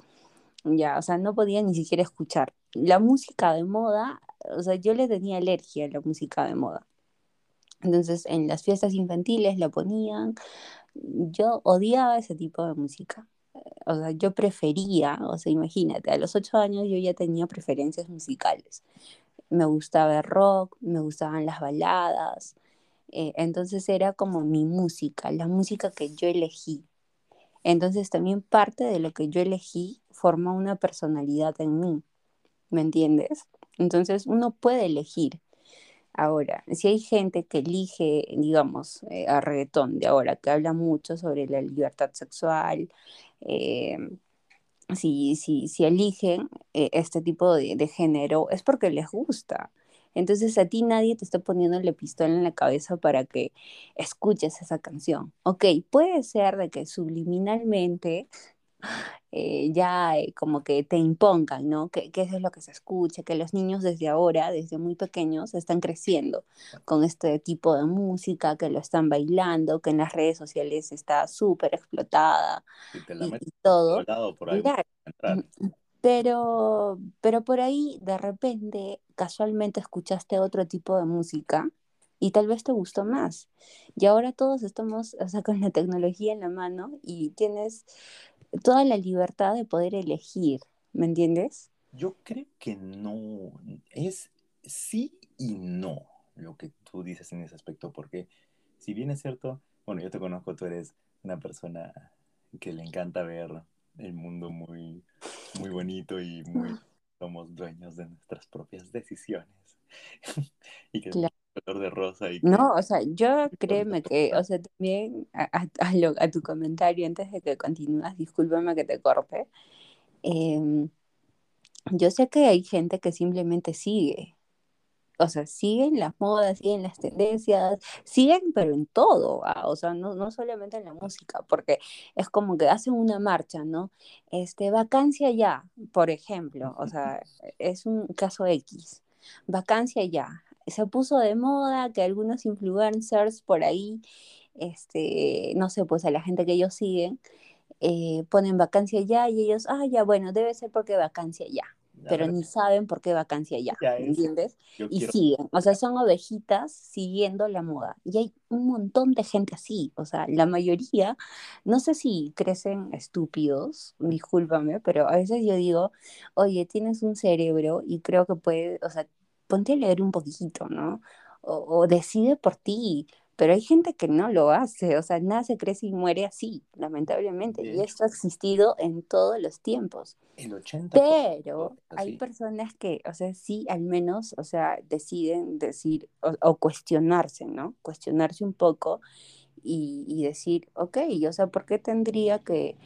Speaker 2: Ya, o sea, no podía ni siquiera escuchar. La música de moda, o sea, yo le tenía alergia a la música de moda. Entonces, en las fiestas infantiles la ponían. Yo odiaba ese tipo de música o sea, yo prefería, o sea, imagínate, a los ocho años yo ya tenía preferencias musicales. Me gustaba el rock, me gustaban las baladas, eh, entonces era como mi música, la música que yo elegí. Entonces también parte de lo que yo elegí forma una personalidad en mí, ¿me entiendes? Entonces uno puede elegir. Ahora, si hay gente que elige, digamos, eh, a reggaetón de ahora, que habla mucho sobre la libertad sexual, eh, si, si, si eligen eh, este tipo de, género, es porque les gusta. Entonces a ti nadie te está poniendo la pistola en la cabeza para que escuches esa canción. Ok, puede ser de que subliminalmente eh, ya eh, como que te impongan, ¿no? Que, que, eso es lo que se escucha, que los niños desde ahora, desde muy pequeños, están creciendo con este tipo de música, que lo están bailando, que en las redes sociales está súper explotada
Speaker 1: Y te la
Speaker 2: y, todo.
Speaker 1: por ahí
Speaker 2: Claro,
Speaker 1: entrar.
Speaker 2: pero, pero por ahí de repente casualmente escuchaste otro tipo de música y tal vez te gustó más. Y ahora todos estamos, o sea, con la tecnología en la mano y tienes toda la libertad de poder elegir, ¿me entiendes?
Speaker 1: Yo creo que no, es sí y no lo que tú dices en ese aspecto, porque si bien es cierto, bueno, yo te conozco, tú eres una persona que le encanta ver el mundo muy, muy bonito y muy somos dueños de nuestras propias decisiones y que es
Speaker 2: Claro.
Speaker 1: Color de rosa y
Speaker 2: No, o sea, yo créeme que, o sea, también a, a- a lo- a tu comentario antes de que continúes, discúlpame que te corte, em, yo sé que hay gente que simplemente sigue, o sea, siguen las modas, siguen las tendencias, siguen, pero en todo, ah, O sea, no, no solamente en la música, porque es como que hacen una marcha, ¿no? Este, vacancia ya, por ejemplo, o sea, es un caso X, vacancia ya. Se puso de moda que algunos influencers por ahí, este, no sé, pues a la gente que ellos siguen, eh, ponen vacancia ya y ellos, ah, ya, bueno, debe ser porque vacancia ya,
Speaker 1: la
Speaker 2: pero
Speaker 1: verdad
Speaker 2: ni saben por qué vacancia ya,
Speaker 1: ya
Speaker 2: ¿me
Speaker 1: es,
Speaker 2: entiendes?
Speaker 1: yo
Speaker 2: Y
Speaker 1: quiero,
Speaker 2: siguen, o sea, son ovejitas siguiendo la moda. Y hay un montón de gente así, o sea, la mayoría, no sé si crecen estúpidos, discúlpame, pero a veces yo digo, oye, tienes un cerebro y creo que puedes, o sea, ponte a leer un poquito, ¿no? O, o decide por ti. Pero hay gente que no lo hace, o sea, nace, crece y muere así, lamentablemente. Y esto ha existido en todos los tiempos.
Speaker 1: el 80%
Speaker 2: Pero hay personas que, o sea, sí, al menos, o sea, deciden decir o, o cuestionarse, ¿no? Cuestionarse un poco y, y decir, ok, o sea, ¿por qué tendría que,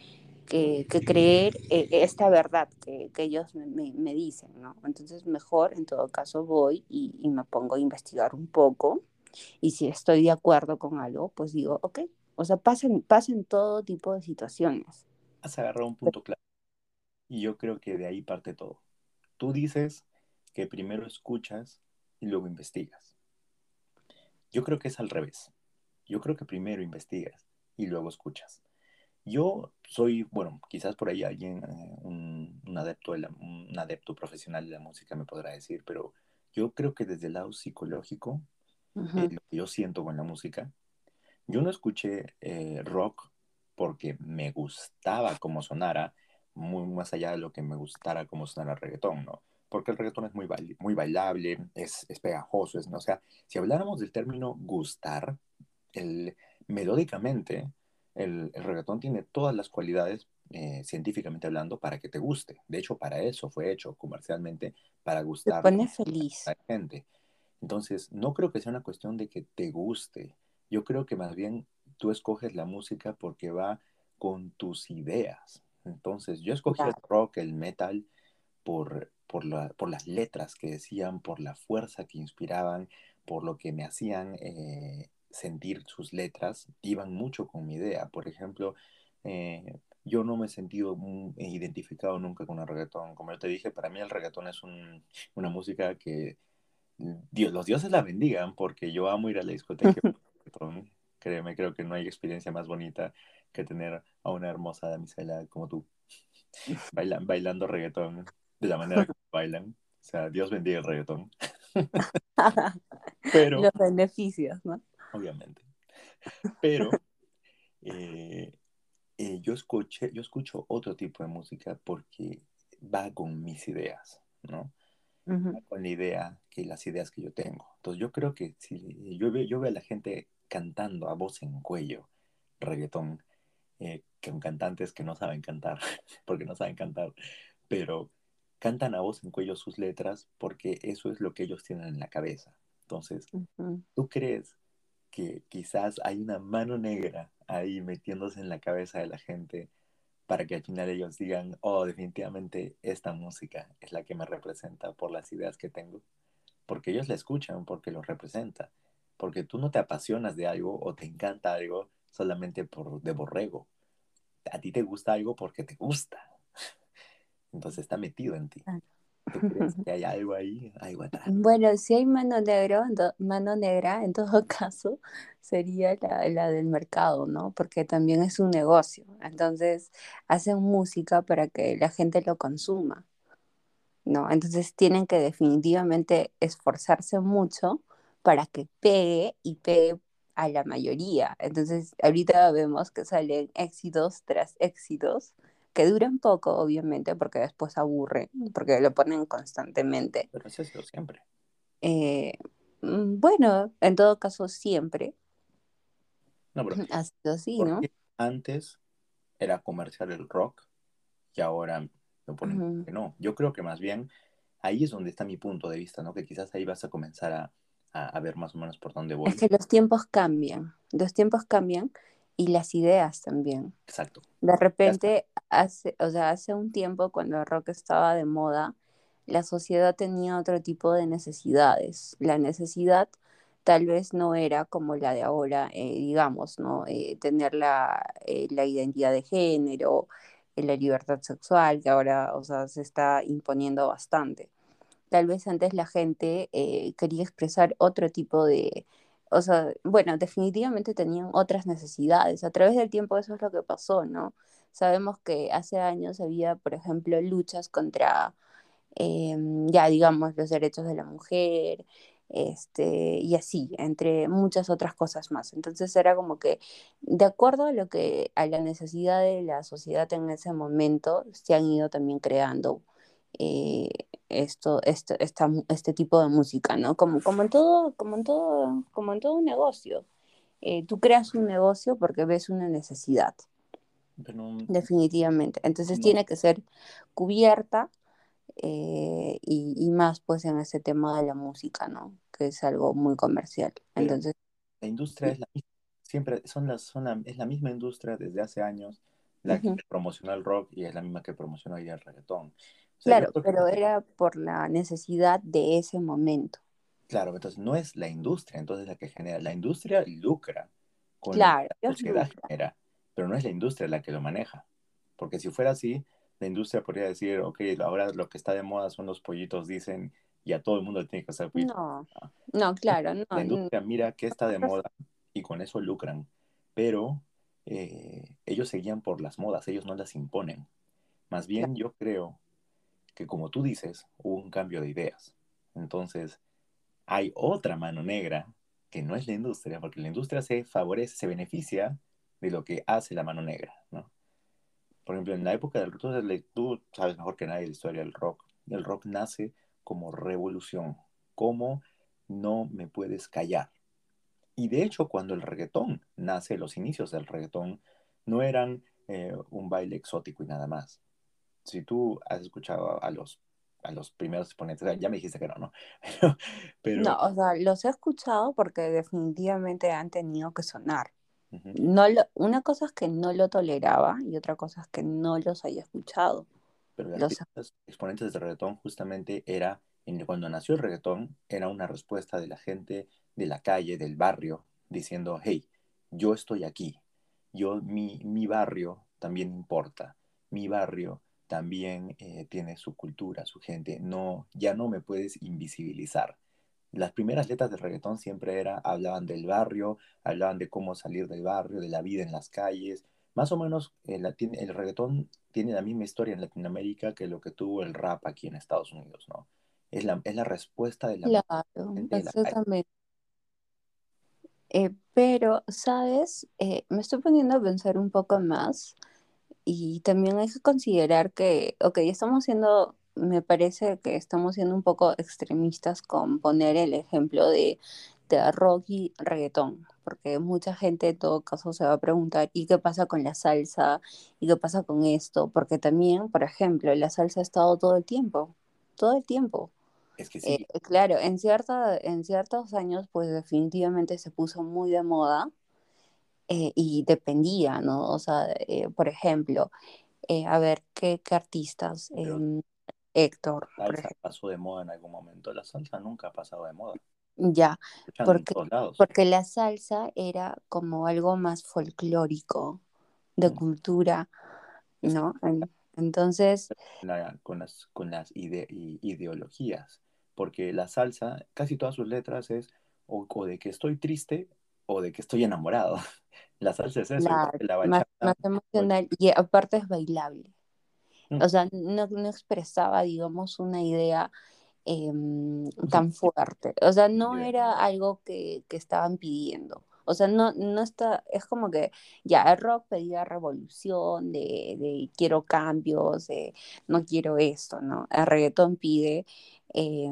Speaker 2: que, que creer eh, esta verdad que, que ellos me, me- me dicen, ¿no? Entonces, mejor, en todo caso, voy y, y me pongo a investigar un poco y si estoy de acuerdo con algo, pues digo, ok, o sea, pasen, pasen todo tipo de situaciones.
Speaker 1: Has agarrado un punto claro y yo creo que de ahí parte todo. Tú dices que primero escuchas y luego investigas. Yo creo que es al revés. Yo creo que primero investigas y luego escuchas. Yo soy, bueno, quizás por ahí alguien, eh, un, un adepto de la- un adepto profesional de la música me podrá decir, pero yo creo que desde el lado psicológico, eh, lo que yo siento con la música, yo no escuché eh, rock porque me gustaba cómo sonara, muy más allá de lo que me gustara cómo sonara el reggaetón, ¿no? Porque el reggaetón es muy, bail- muy bailable, es, es pegajoso, es, ¿no? O sea, si habláramos del término gustar, el, melódicamente, el, el reggaetón tiene todas las cualidades, eh, científicamente hablando, para que te guste. De hecho, para eso fue hecho comercialmente, para gustar
Speaker 2: pone
Speaker 1: a
Speaker 2: feliz.
Speaker 1: la gente. Entonces, no creo que sea una cuestión de que te guste. Yo creo que más bien tú escoges la música porque va con tus ideas. Entonces, yo escogí el rock, el metal, por, por, la, por las letras que decían, por la fuerza que inspiraban, por lo que me hacían eh, sentir sus letras, iban mucho con mi idea. Por ejemplo, eh, yo no me he sentido muy identificado nunca con el reggaetón. Como yo te dije, para mí el reggaetón es un, una música que Dios, los dioses la bendigan, porque yo amo ir a la discoteca. reggaetón. Créeme, creo que no hay experiencia más bonita que tener a una hermosa damisela como tú, baila- bailando reggaetón de la manera que bailan. O sea, Dios bendiga el reggaetón. Pero,
Speaker 2: Los beneficios, ¿no?
Speaker 1: Obviamente, pero eh, eh, yo escuché, yo escucho otro tipo de música porque va con mis ideas, ¿no?
Speaker 2: Ujú.
Speaker 1: con la idea que las ideas que yo tengo. Entonces yo creo que si yo veo, yo veo a la gente cantando a voz en cuello reggaetón eh, con cantantes que no saben cantar, porque no saben cantar, pero cantan a voz en cuello sus letras porque eso es lo que ellos tienen en la cabeza. Entonces. ¿tú crees que quizás hay una mano negra ahí metiéndose en la cabeza de la gente para que al final ellos digan, oh, definitivamente esta música es la que me representa por las ideas que tengo? Porque ellos la escuchan, porque los representa, porque tú no te apasionas de algo o te encanta algo solamente por de borrego. A ti te gusta algo porque te gusta. Entonces está metido en ti.
Speaker 2: Claro.
Speaker 1: ¿Tú crees que hay algo ahí, algo atrás?
Speaker 2: Bueno, si hay mano to- mano negra, en todo caso, sería la, la del mercado, ¿no? Porque también es un negocio. Entonces, hacen música para que la gente lo consuma, ¿no? Entonces, tienen que definitivamente esforzarse mucho para que pegue y pegue a la mayoría. Entonces, ahorita vemos que salen éxitos tras éxitos que duran poco, obviamente, porque después aburren, porque lo ponen constantemente.
Speaker 1: Pero es eso siempre.
Speaker 2: Eh, mm, bueno, en todo caso, siempre
Speaker 1: No, pero
Speaker 2: ha sido así,
Speaker 1: ¿por
Speaker 2: ¿no?
Speaker 1: antes era comercial el rock y ahora lo ponen que no? Yo creo que más bien ahí es donde está mi punto de vista, ¿no? Que quizás ahí vas a comenzar a, a, a ver más o menos por dónde
Speaker 2: Es
Speaker 1: voy.
Speaker 2: que los tiempos cambian, los tiempos cambian y las ideas también.
Speaker 1: Exacto.
Speaker 2: De repente, hace, o sea, hace un tiempo cuando el rock estaba de moda, la sociedad tenía otro tipo de necesidades. La necesidad tal vez no era como la de ahora, eh, digamos, ¿no? Eh, tener la, eh, la identidad de género, la libertad sexual, que ahora, o sea, se está imponiendo bastante. Tal vez antes la gente quería expresar otro tipo de, o sea, bueno, definitivamente tenían otras necesidades. A través del tiempo eso es lo que pasó, ¿no? Sabemos que hace años había, por ejemplo, luchas contra, eh, ya digamos, los derechos de la mujer, este, y así, entre muchas otras cosas más. Entonces era como que, de acuerdo a lo que, a la necesidad de la sociedad en ese momento, se han ido también creando eh, esto, esto, esta, este tipo de música, ¿no? Como, como en todo, como en todo, como en todo un negocio. Eh, tú creas un negocio porque ves una necesidad,
Speaker 1: Pero
Speaker 2: definitivamente. Entonces
Speaker 1: no,
Speaker 2: tiene que ser cubierta eh, y, y más pues en ese tema de la música, ¿no? Que es algo muy comercial.
Speaker 1: pero
Speaker 2: Entonces,
Speaker 1: la industria es la misma. Siempre son las, son la- es la misma industria desde hace años la que promocionó el rock y es la misma que promocionó hoy el reggaetón. Sea,
Speaker 2: claro, pero era por la necesidad de ese momento.
Speaker 1: Claro, entonces no es la industria, entonces la que genera. La industria lucra con
Speaker 2: Claro,
Speaker 1: la sociedad genera, pero no es la industria la que lo maneja. Porque si fuera así, la industria podría decir, ok, ahora lo que está de moda son los pollitos, dicen, y a todo el mundo le tiene que hacer pollitos.
Speaker 2: No,
Speaker 1: Ah,
Speaker 2: no, claro, no.
Speaker 1: La industria mira qué está de moda y con eso lucran, pero eh, ellos se guían por las modas, ellos no las imponen. Más bien yo creo que como tú dices, hubo un cambio de ideas. Entonces, hay otra mano negra que no es la industria, porque la industria se favorece, se beneficia de lo que hace la mano negra, ¿no? Por ejemplo, en la época del rock, tú, sabes mejor que nadie la historia del rock. El rock nace como revolución, como no me puedes callar. Y de hecho, cuando el reggaetón nace, los inicios del reggaetón no eran eh, un baile exótico y nada más. Si tú has escuchado a los, a los primeros exponentes, ya me dijiste que no, ¿no? Pero, pero
Speaker 2: No, o sea, los he escuchado porque definitivamente han tenido que sonar. No lo, una cosa es que no lo toleraba y otra cosa es que no los haya escuchado.
Speaker 1: pero
Speaker 2: Los,
Speaker 1: exponentes del reggaetón justamente era, en, cuando nació el reggaetón, era una respuesta de la gente de la calle, del barrio, diciendo, hey, yo estoy aquí, yo, mi, mi barrio también importa, mi barrio también eh, tiene su cultura, su gente, no, ya no me puedes invisibilizar. Las primeras letras del reggaetón siempre era, hablaban del barrio, hablaban de cómo salir del barrio, de la vida en las calles. Más o menos el, el reggaetón tiene la misma historia en Latinoamérica que lo que tuvo el rap aquí en Estados Unidos, ¿no? Es la, es la respuesta de la
Speaker 2: claro,
Speaker 1: de la calle.
Speaker 2: exactamente. Eh, pero, ¿sabes? Eh, me estoy poniendo a pensar un poco más y también hay que considerar que, ok, estamos siendo, me parece que estamos siendo un poco extremistas con poner el ejemplo de, de rock y reggaetón, porque mucha gente en todo caso se va a preguntar, ¿y qué pasa con la salsa? ¿Y qué pasa con esto? Porque también, por ejemplo, la salsa ha estado todo el tiempo, todo el tiempo.
Speaker 1: Es que sí.
Speaker 2: Eh, claro, en, cierta, en ciertos años, pues definitivamente se puso muy de moda eh, y dependía, ¿no? O sea, eh, por ejemplo, a ver, ¿qué, qué artistas? Héctor.
Speaker 1: La salsa pasó de moda en algún momento. La salsa nunca ha pasado de moda.
Speaker 2: Ya, porque, porque la salsa era como algo más folclórico, de mm. cultura, ¿no? Entonces...
Speaker 1: con las, con las ideologías, porque la salsa, casi todas sus letras es o, de que estoy triste o de que estoy enamorado. La salsa es eso, la
Speaker 2: más, emocional y aparte es bailable. Mm. O sea, no, no expresaba, digamos, una idea Em, tan fuerte. O sea, no era algo que, que, estaban pidiendo. O sea, no, no está, es como que ya el rock pedía revolución, de, de quiero cambios, de no quiero esto, ¿no? El reggaetón pide, eh,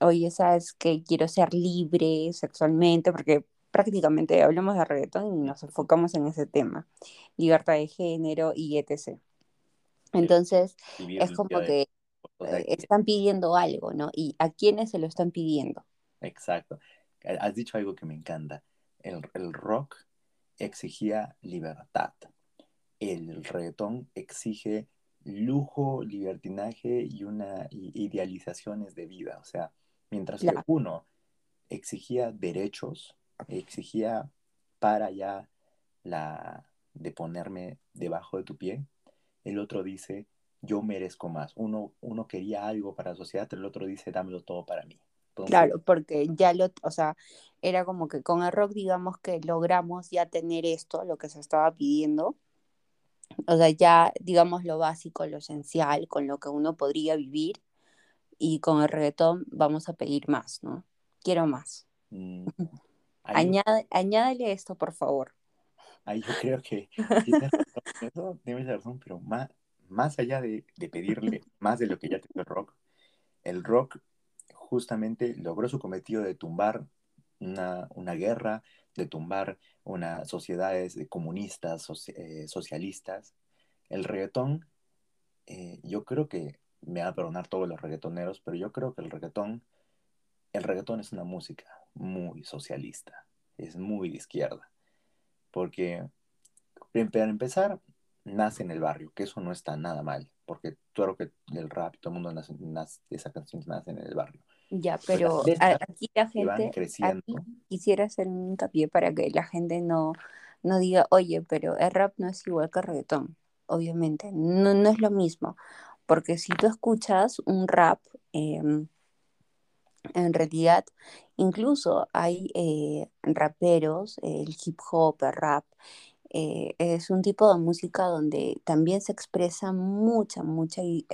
Speaker 2: oye, ¿sabes que quiero ser libre sexualmente? Porque prácticamente hablamos de reggaetón y nos enfocamos en ese tema, libertad de género y etc. Entonces, es como que eh, están pidiendo algo, ¿no? ¿Y a quiénes se lo están pidiendo?
Speaker 1: Exacto. Eh, has dicho algo que me encanta. El, rock exigía libertad. El reggaetón exige lujo, libertinaje y una idealizaciones de vida. O sea, mientras que uno exigía derechos, exigía para ya la de ponerme debajo de tu pie, el otro dice yo merezco más. Uno, uno quería algo para la sociedad, el otro dice, dámelo todo para mí.
Speaker 2: claro, porque ya lo, o sea, era como que con el rock, digamos que logramos ya tener esto, lo que se estaba pidiendo. O sea, ya, digamos, lo básico, lo esencial, con lo que uno podría vivir. Y con el reggaetón vamos a pedir más, ¿no? Quiero más. Mm, añádele esto, por favor.
Speaker 1: Ahí yo creo que tienes razón, pero más, más allá de, pedirle más de lo que ya tiene el rock, el rock justamente logró su cometido de tumbar una, guerra, de tumbar unas sociedades comunistas, eh, socialistas. El reggaetón, eh, yo creo que, me van a perdonar todos los reggaetoneros, pero yo creo que el reggaetón, el reggaetón es una música muy socialista, es muy de izquierda, porque para empezar, nace en el barrio, que eso no está nada mal, porque claro que el rap, todo el mundo nace, nace esa canción nace en el barrio.
Speaker 2: Ya, pero aquí la gente, aquí quisiera hacer un hincapié para que la gente no, no diga, oye, pero el rap no es igual que el reggaetón, obviamente, no, no es lo mismo, porque si tú escuchas un rap, em, en realidad, incluso hay eh, raperos, el hip hop, el rap, eh, es un tipo de música donde también se expresa mucha, mucha, eh,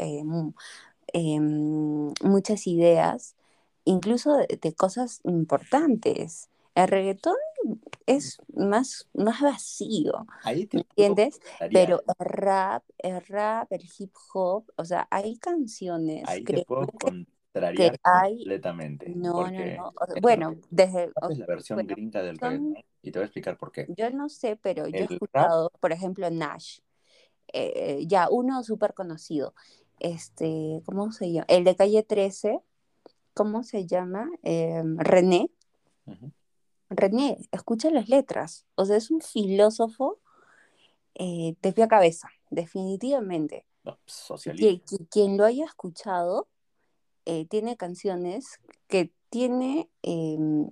Speaker 2: em, muchas ideas, incluso de, cosas importantes. El reggaetón es más, más vacío, entiendes? Pero el rap, el rap, el hip hop, o sea, hay canciones
Speaker 1: que, hay, completamente.
Speaker 2: No, no, no. bueno, desde...
Speaker 1: Es la versión gringa del reggaetón y te voy a explicar por qué.
Speaker 2: Yo no sé, pero yo he escuchado, por ejemplo, Nash. Eh, ya, uno súper conocido. Este, ¿cómo se llama? El de calle 13, ¿cómo se llama? Em, René. René, escucha las letras. O sea, es un filósofo eh, de pie a cabeza, definitivamente.
Speaker 1: No, socialista.
Speaker 2: quien lo haya escuchado eh, tiene canciones que tiene,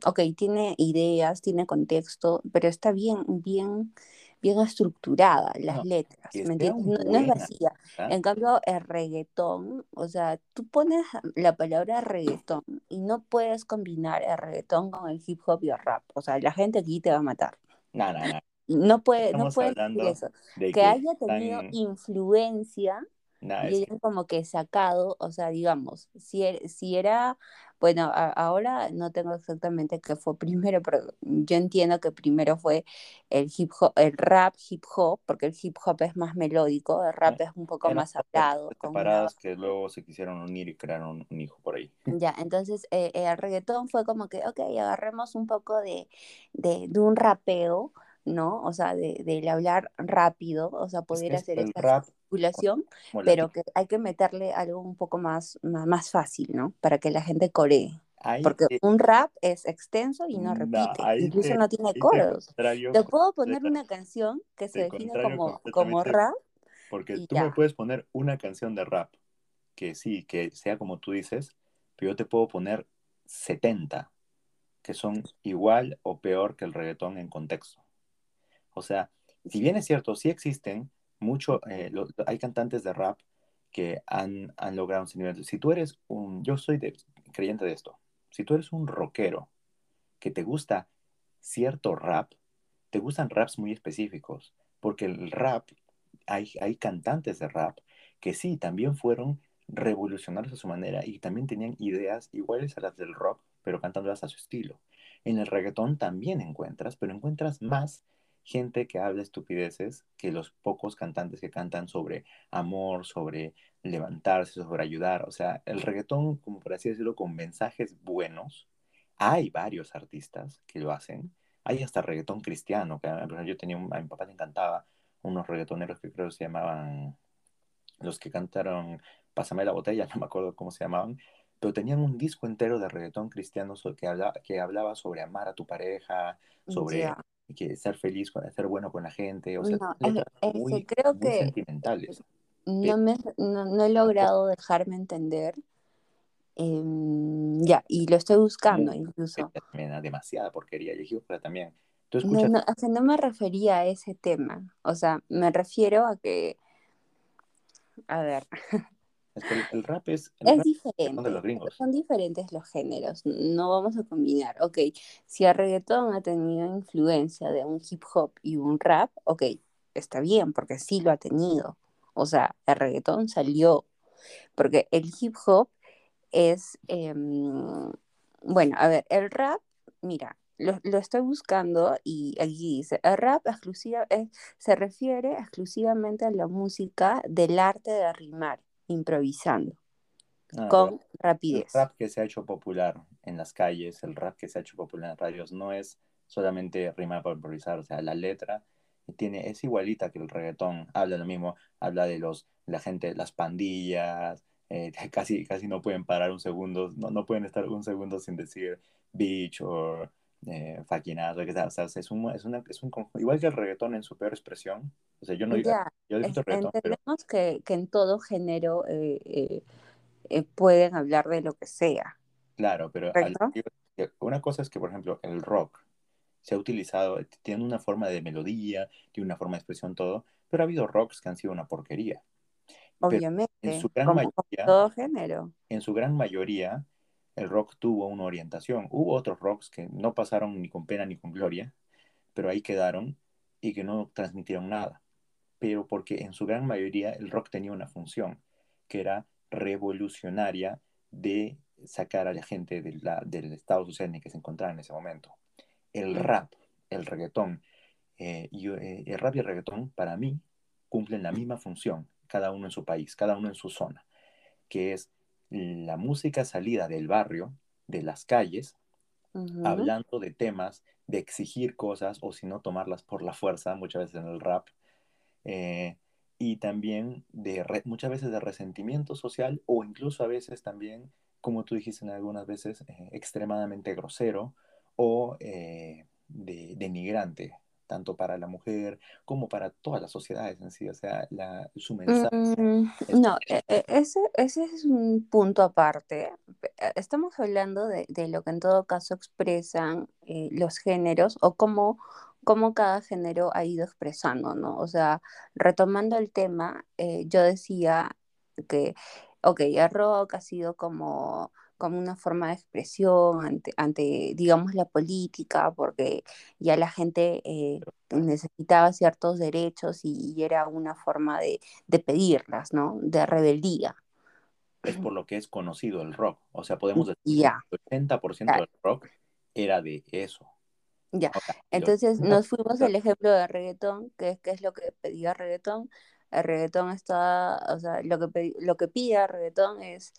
Speaker 2: ok, tiene ideas, tiene contexto, pero está bien, bien, bien estructurada las letras, ¿me entiendes? No, es vacía. En cambio, el reggaetón, o sea, tú pones la palabra reggaetón y no puedes combinar el reggaetón con el hip hop y el rap. O sea, la gente aquí te va a matar.
Speaker 1: No, no, no.
Speaker 2: No puede, no puede decir eso. que, haya tenido influencia Y ellos como que sacado, o sea, digamos, si, er- si era, bueno, a- ahora no tengo exactamente qué fue primero, pero yo entiendo que primero fue el hip hop, el rap hip hop, porque el hip hop es más melódico, el rap es un poco
Speaker 1: eran
Speaker 2: más hablado, con una
Speaker 1: separadas que luego se quisieron unir y crearon un hijo por ahí.
Speaker 2: Ya, entonces eh, eh, el reggaetón fue como que, ok, agarremos un poco de, de, de un rapeo, ¿no? O sea, de, del hablar rápido, o sea, poder
Speaker 1: es
Speaker 2: hacer esta
Speaker 1: rap
Speaker 2: articulación, pero que hay que meterle algo un poco más, más, fácil, ¿no? Para que la gente coree.
Speaker 1: Ahí
Speaker 2: Porque
Speaker 1: te,
Speaker 2: un rap es extenso y no repite, incluso
Speaker 1: te,
Speaker 2: no tiene coros. Te puedo poner una canción que se define como, como rap
Speaker 1: porque tú me puedes poner una canción de rap, que sí, que sea como tú dices, pero yo te puedo poner 70, que son igual o peor que el reggaetón en contexto. O sea, si bien es cierto, sí existen mucho, eh, hay cantantes de rap que han, han logrado ese nivel. Si tú eres un, yo soy de- creyente de esto, si tú eres un rockero que te gusta cierto rap, te gustan raps muy específicos, porque el rap, hay, hay cantantes de rap que sí, también fueron revolucionarios a su manera y también tenían ideas iguales a las del rock, pero cantándolas a su estilo. En el reggaetón también encuentras, pero encuentras más gente que habla estupideces que los pocos cantantes que cantan sobre amor, sobre levantarse, sobre ayudar. O sea, el reggaetón, como por así decirlo, con mensajes buenos, hay varios artistas que lo hacen. Hay hasta reggaetón cristiano, que ejemplo, yo tenía un- a mi papá le encantaba unos reggaetoneros que creo que se llamaban, los que cantaron Pásame la botella, no me acuerdo cómo se llamaban, pero tenían un disco entero de reggaetón cristiano que hablaba, que hablaba sobre amar a tu pareja, sobre
Speaker 2: Ya.
Speaker 1: que ser feliz, con- ser bueno con la gente, o sea,
Speaker 2: No, es que
Speaker 1: muy,
Speaker 2: creo
Speaker 1: muy
Speaker 2: que
Speaker 1: sentimentales.
Speaker 2: no, me, no, no he
Speaker 1: Pero
Speaker 2: logrado dejarme entender. Em, ya, y lo estoy buscando incluso.
Speaker 1: demasiada porquería. Y dije, pero también, tú
Speaker 2: No,
Speaker 1: escuchas,
Speaker 2: no, o sea, no me refería a ese tema. O sea, me refiero a que, a ver,
Speaker 1: es que el, el rap es, el
Speaker 2: es
Speaker 1: rap reggaetón de los
Speaker 2: diferente.
Speaker 1: gringos.
Speaker 2: Son diferentes los géneros. No vamos a combinar. Ok, si el reggaetón ha tenido influencia de un hip hop y un rap, ok, está bien, porque sí lo ha tenido. O sea, el reggaetón salió, porque el hip hop es, em, bueno, a ver, el rap, mira, lo, lo estoy buscando y aquí dice, el rap exclusiva, es- se refiere exclusivamente a la música del arte de rimar, improvisando,
Speaker 1: Ah,
Speaker 2: con
Speaker 1: el
Speaker 2: rapidez.
Speaker 1: rap que se ha hecho popular en las calles, el rap que se ha hecho popular en las radios, no es solamente rimar por improvisar, o sea, la letra tiene, es igualita que el reggaetón, habla lo mismo, habla de los, la gente, las pandillas, eh, casi, casi no pueden parar un segundo, no, no pueden estar un segundo sin decir bitch o eh, ass, o sea, es un, es una, es un igual que el reggaetón en su peor expresión, o sea, yo no digo, yo disfruto
Speaker 2: es-
Speaker 1: reggaetón, pero
Speaker 2: entendemos que, que en todo género eh, eh, eh, pueden hablar de lo que sea,
Speaker 1: Claro, pero a lo
Speaker 2: ¿correcto?
Speaker 1: que iba- que una cosa es que, por ejemplo, el rock se ha utilizado, tiene una forma de melodía, tiene una forma de expresión, todo, pero ha habido rocks que han sido una porquería. Pero en
Speaker 2: Obviamente,
Speaker 1: su gran
Speaker 2: como
Speaker 1: mayoría,
Speaker 2: todo género.
Speaker 1: en su gran mayoría, el rock tuvo una orientación. Hubo otros rocks que no pasaron ni con pena ni con gloria, pero ahí quedaron y que no transmitieron nada. Pero porque en su gran mayoría el rock tenía una función, que era revolucionaria de sacar a la gente de la- del estado social en el que se encontraba en ese momento. El rap, el reggaetón, eh, y, eh, el rap y el reggaetón para mí cumplen la misma función, cada uno en su país, cada uno en su zona, que es la música salida del barrio, de las calles, hablando de temas, de exigir cosas o si no tomarlas por la fuerza, muchas veces en el rap, eh, y también de re- muchas veces de resentimiento social o incluso a veces también, como tú dijiste en algunas veces, eh, extremadamente grosero o eh, de, denigrante, tanto para la mujer como para todas las sociedades en sí. O sea, la, su mensaje
Speaker 2: Mm,
Speaker 1: es
Speaker 2: no, e- e- ese, ese es un punto aparte. Eh, Estamos hablando de, de lo que en todo caso expresan eh, los géneros o cómo, cómo cada género ha ido expresando, ¿no? O sea, retomando el tema, eh, yo decía que, ok, el rock ha sido como, como una forma de expresión ante, ante digamos, la política, porque ya la gente eh, necesitaba ciertos derechos y, y era una forma de, de, pedirlas, ¿no? De rebeldía.
Speaker 1: Es por lo que es conocido el rock. O sea, podemos decir yeah. que el 80% del rock era de eso.
Speaker 2: Ya, entonces nos fuimos al ejemplo de reggaetón, que es, que es lo que pedía reggaetón. El reggaetón está, o sea, lo que, lo que pide reggaetón es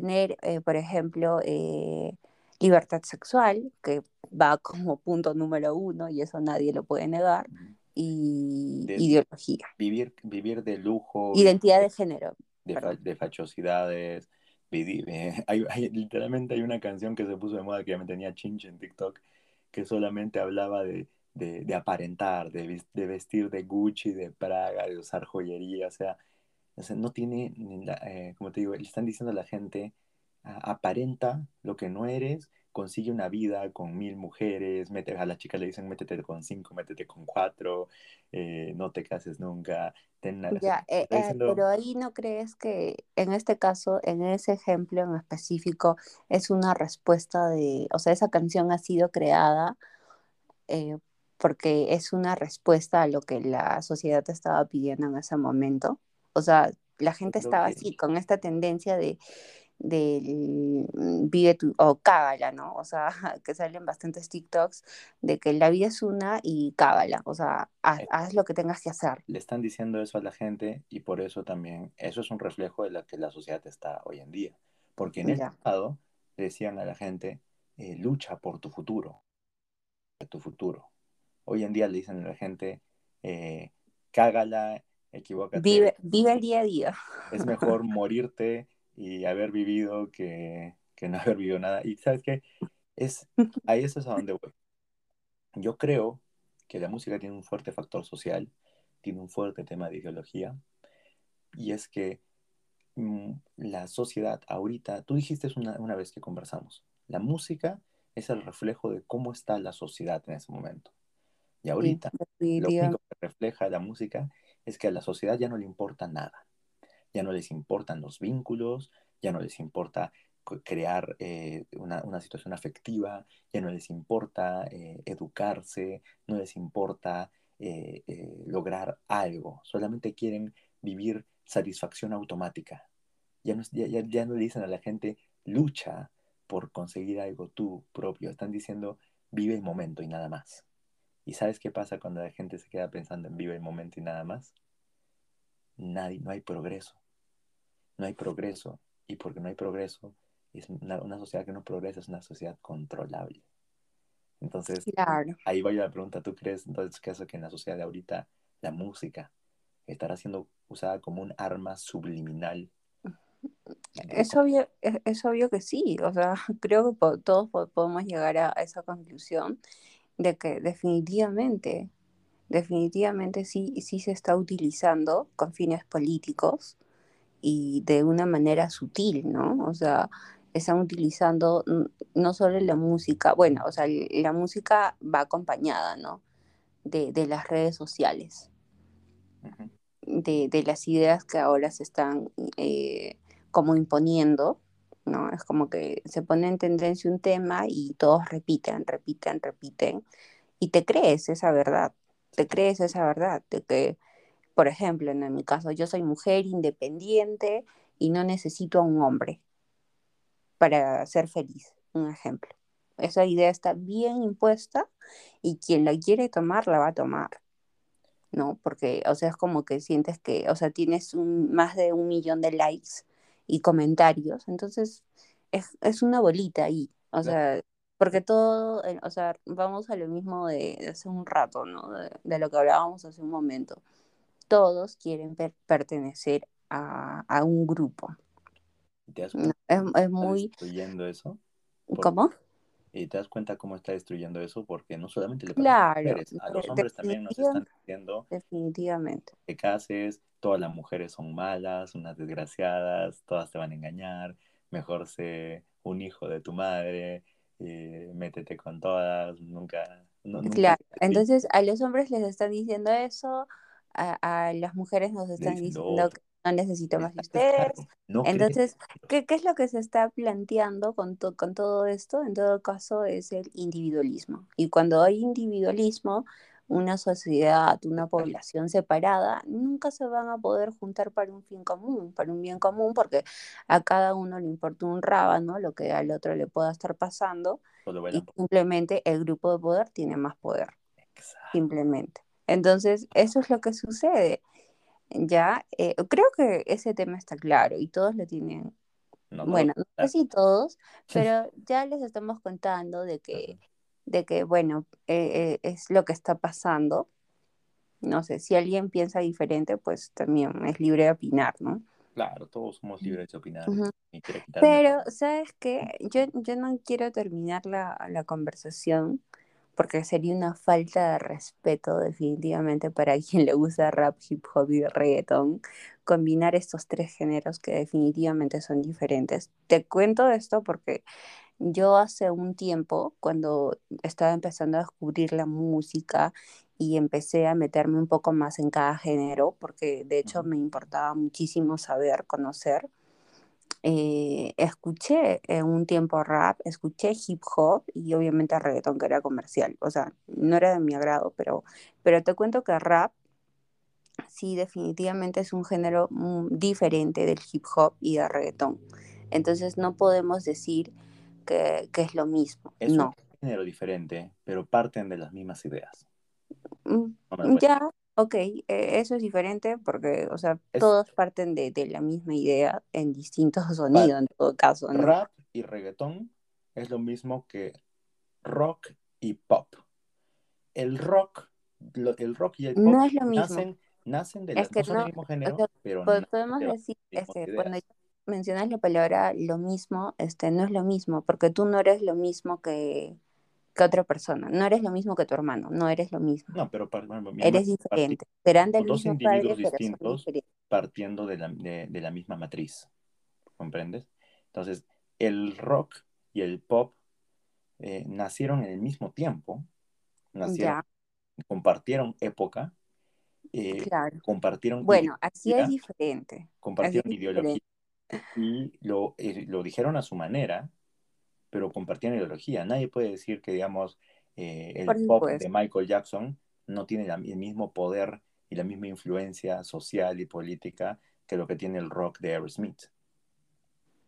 Speaker 2: tener, eh, por ejemplo, eh, libertad sexual, que va como punto número uno y eso nadie lo puede negar, y
Speaker 1: De-
Speaker 2: ideología,
Speaker 1: Vivir, vivir de lujo,
Speaker 2: identidad de género.
Speaker 1: de, fa- de fachosidades. eh, hay- hay- literalmente hay una canción que se puso de moda que ya me tenía chinche en TikTok, que solamente hablaba de, de, de aparentar, de, de vestir de Gucci, de Praga, de usar joyería, o sea, o sea, no tiene, eh, como te digo, le están diciendo a la gente, "A- aparenta lo que no eres, consigue una vida con mil mujeres, mete, a la chica le dicen métete con cinco, métete con cuatro, eh, no te cases nunca. ten
Speaker 2: Ya, eh, eh,
Speaker 1: diciendo-
Speaker 2: pero ahí no crees que en este caso, en ese ejemplo en específico, es una respuesta de, o sea, esa canción ha sido creada eh, porque es una respuesta a lo que la sociedad estaba pidiendo en ese momento. O sea, la gente estaba
Speaker 1: que-
Speaker 2: así, con esta tendencia de del mm, vive tu, o cágala, ¿no? O sea, que salen bastantes TikToks de que la vida es una y cágala, o sea, haz,
Speaker 1: Eh.
Speaker 2: haz lo que tengas que hacer.
Speaker 1: le están diciendo eso a la gente y por eso también, eso es un reflejo de la que la sociedad está hoy en día. Porque en el
Speaker 2: Ya.
Speaker 1: pasado le decían a la gente, eh, lucha por tu futuro, por tu futuro. Hoy en día le dicen a la gente, eh, cágala, equivócate,
Speaker 2: Vive, vive el día a día.
Speaker 1: es mejor morirte y haber vivido que, que no haber vivido nada. Y sabes qué, es, ahí eso es a donde voy. Yo creo que la música tiene un fuerte factor social, tiene un fuerte tema de ideología, y es que mm, la sociedad ahorita, tú dijiste una, una vez que conversamos, la música es el reflejo de cómo está la sociedad en ese momento. Y ahorita lo único que refleja la música es que a la sociedad ya no le importa nada. Ya no les importan los vínculos, ya no les importa crear eh, una, situación afectiva, ya no les importa eh, educarse, no les importa eh, lograr algo, solamente quieren vivir satisfacción automática. Ya no, ya no le dicen a la gente, lucha por conseguir algo tú propio, están diciendo, vive el momento y nada más. ¿Y sabes qué pasa cuando la gente se queda pensando en vive el momento y nada más? Nadie, no hay progreso. No hay progreso. Y porque no hay progreso, es una, una sociedad que no progresa es una sociedad controlable. Entonces,
Speaker 2: Claro.
Speaker 1: ahí va la pregunta, ¿tú crees entonces que eso que en la sociedad de ahorita la música estará siendo usada como un arma subliminal?
Speaker 2: Es obvio, es, es obvio que sí, o sea, creo que po- todos po- podemos llegar a, a esa conclusión de que definitivamente, definitivamente sí, sí se está utilizando con fines políticos y de una manera sutil, ¿no? O sea, están utilizando no solo la música, bueno, o sea, la música va acompañada, ¿no? De, de las redes sociales. De, de las ideas que ahora se están eh, como imponiendo, ¿no? Es como que se pone en tendencia un tema y todos repiten, repiten, repiten, y te crees esa verdad, te crees esa verdad, de que, por ejemplo, en mi caso, yo soy mujer independiente y no necesito a un hombre para ser feliz, un ejemplo. Esa idea está bien impuesta y quien la quiere tomar, la va a tomar. ¿no? Porque, o sea, es como que sientes que, o sea, tienes un, más de un millón de likes y comentarios, entonces es, es una bolita ahí, o
Speaker 1: Claro.
Speaker 2: sea, porque todo, eh, o sea, vamos a lo mismo de, de hace un rato, ¿no? De, de lo que hablábamos hace un momento. Todos quieren per- pertenecer a, a un grupo.
Speaker 1: ¿Y te cuenta
Speaker 2: Es, es muy,
Speaker 1: eso? Por-
Speaker 2: ¿cómo?
Speaker 1: Y te das cuenta cómo está destruyendo eso porque no solamente le pasa a
Speaker 2: Claro,
Speaker 1: las mujeres, a los hombres también nos están diciendo
Speaker 2: definitivamente.
Speaker 1: te cases, todas las mujeres son malas, unas desgraciadas, todas te van a engañar, mejor sé un hijo de tu madre, eh, métete con todas, nunca... no- nunca
Speaker 2: Claro, entonces a los hombres les están diciendo eso, a, a las mujeres nos están
Speaker 1: dicen lo
Speaker 2: diciendo
Speaker 1: otro.
Speaker 2: No necesito más de ustedes. Entonces, ¿qué, ¿qué, es lo que se está planteando con, con todo esto? En todo caso, es el individualismo. Y cuando hay individualismo, una sociedad, una población separada, nunca se van a poder juntar para un fin común, para un bien común, porque a cada uno le importa un rábano lo que al otro le pueda estar pasando, y simplemente el grupo de poder tiene más poder. Simplemente. Entonces, eso es lo que sucede. Ya, eh, creo que ese tema está claro y todos lo tienen. bueno, no sé si todos, pero ya les estamos contando de que de que, bueno, eh, eh, es lo que está pasando. No sé, si alguien piensa diferente, pues también es libre de opinar, ¿no?
Speaker 1: Claro, todos somos libres de opinar.
Speaker 2: Pero, ¿sabes qué? Yo, yo no quiero terminar la, la conversación porque sería una falta de respeto definitivamente para quien le gusta rap, hip hop y reggaeton, combinar estos tres géneros que definitivamente son diferentes. Te cuento esto porque yo hace un tiempo, cuando estaba empezando a descubrir la música y empecé a meterme un poco más en cada género, porque de hecho me importaba muchísimo saber, conocer, eh, escuché en un tiempo rap, escuché hip hop y obviamente reggaeton que era comercial. O sea, no era de mi agrado, pero, pero te cuento que rap sí definitivamente es un género diferente del hip hop y del reggaeton. Entonces no podemos decir que, es lo mismo.
Speaker 1: Es
Speaker 2: no.
Speaker 1: un género diferente, pero parten de las mismas ideas.
Speaker 2: Mm, ya, ok, e, eso es diferente porque, o sea, todos parten de, la misma idea en distintos sonidos, en todo caso.
Speaker 1: Rap y reggaetón es lo mismo que rock y pop. El rock, el rock y el pop
Speaker 2: no es lo mismo.
Speaker 1: nacen, nacen de no, mismo género, pero
Speaker 2: podemos decir, es que cuando mencionas la palabra lo mismo, este, no es lo mismo, porque tú no eres lo mismo que, que otra persona, no eres lo mismo que tu hermano, no eres lo mismo.
Speaker 1: No, pero
Speaker 2: eres diferente. Serán del
Speaker 1: dos individuos distintos partiendo de la, de, la, misma matriz, ¿comprendes? Entonces, el rock y el pop eh, nacieron en el mismo tiempo, nacieron, compartieron época, eh, compartieron.
Speaker 2: Bueno, así es diferente.
Speaker 1: Compartieron ideología y lo, eh, lo dijeron a su manera, pero compartían ideología. Nadie puede decir que, digamos, eh, el pop de Michael Jackson no tiene el mismo poder y la misma influencia social y política que lo que tiene el rock de Aerosmith.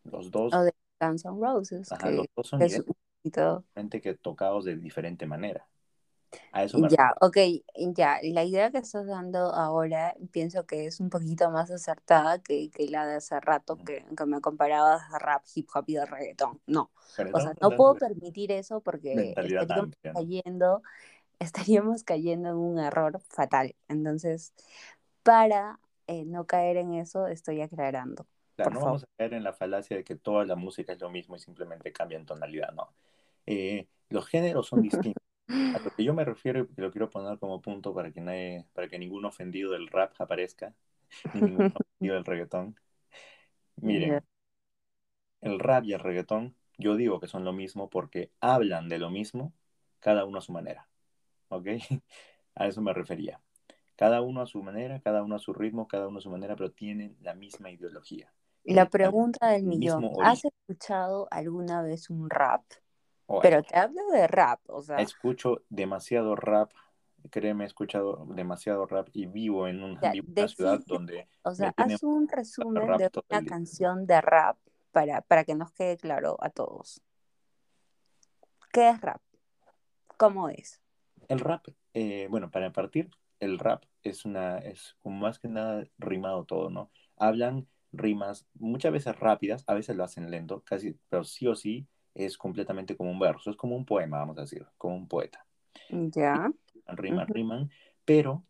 Speaker 1: Los dos.
Speaker 2: O de Guns N' Roses.
Speaker 1: los dos son que tocados de diferente manera
Speaker 2: ya, ok, ya, la idea que estás dando ahora pienso que es un poquito más acertada que, que la de hace rato que, que, me comparabas a rap, hip hop y de reggaetón. No, o sea, no puedo permitir eso porque estaríamos cayendo, estaríamos cayendo en un error fatal. Entonces, para eh, no caer en eso, estoy aclarando.
Speaker 1: Claro, no vamos a caer en la falacia de que toda la música es lo mismo y simplemente cambian tonalidad, no. Eh, los géneros son distintos. A lo que yo me refiero y lo quiero poner como punto para que nadie, para que ningún ofendido del rap aparezca, ni ningún ofendido del reggaetón. Miren, el rap y el reggaetón, yo digo que son lo mismo porque hablan de lo mismo, cada uno a su manera. ¿Ok? A eso me refería. Cada uno a su manera, cada uno a su ritmo, cada uno a su manera, pero tienen la misma ideología.
Speaker 2: La pregunta del millón, ¿has escuchado alguna vez un rap? Pero te hablo de rap, o sea.
Speaker 1: Escucho demasiado rap, créeme, he escuchado demasiado rap y vivo en, una ciudad donde...
Speaker 2: O sea, haz un resumen de una canción de rap para, para que nos quede claro a todos. ¿Qué es rap? ¿Cómo es?
Speaker 1: El rap, eh, bueno, para partir, el rap es una, es como más que nada rimado todo, ¿no? Hablan rimas muchas veces rápidas, a veces lo hacen lento, casi, pero sí o sí es completamente como un verso, es como un poema, vamos a decir, como un poeta.
Speaker 2: Ya.
Speaker 1: Riman, riman, pero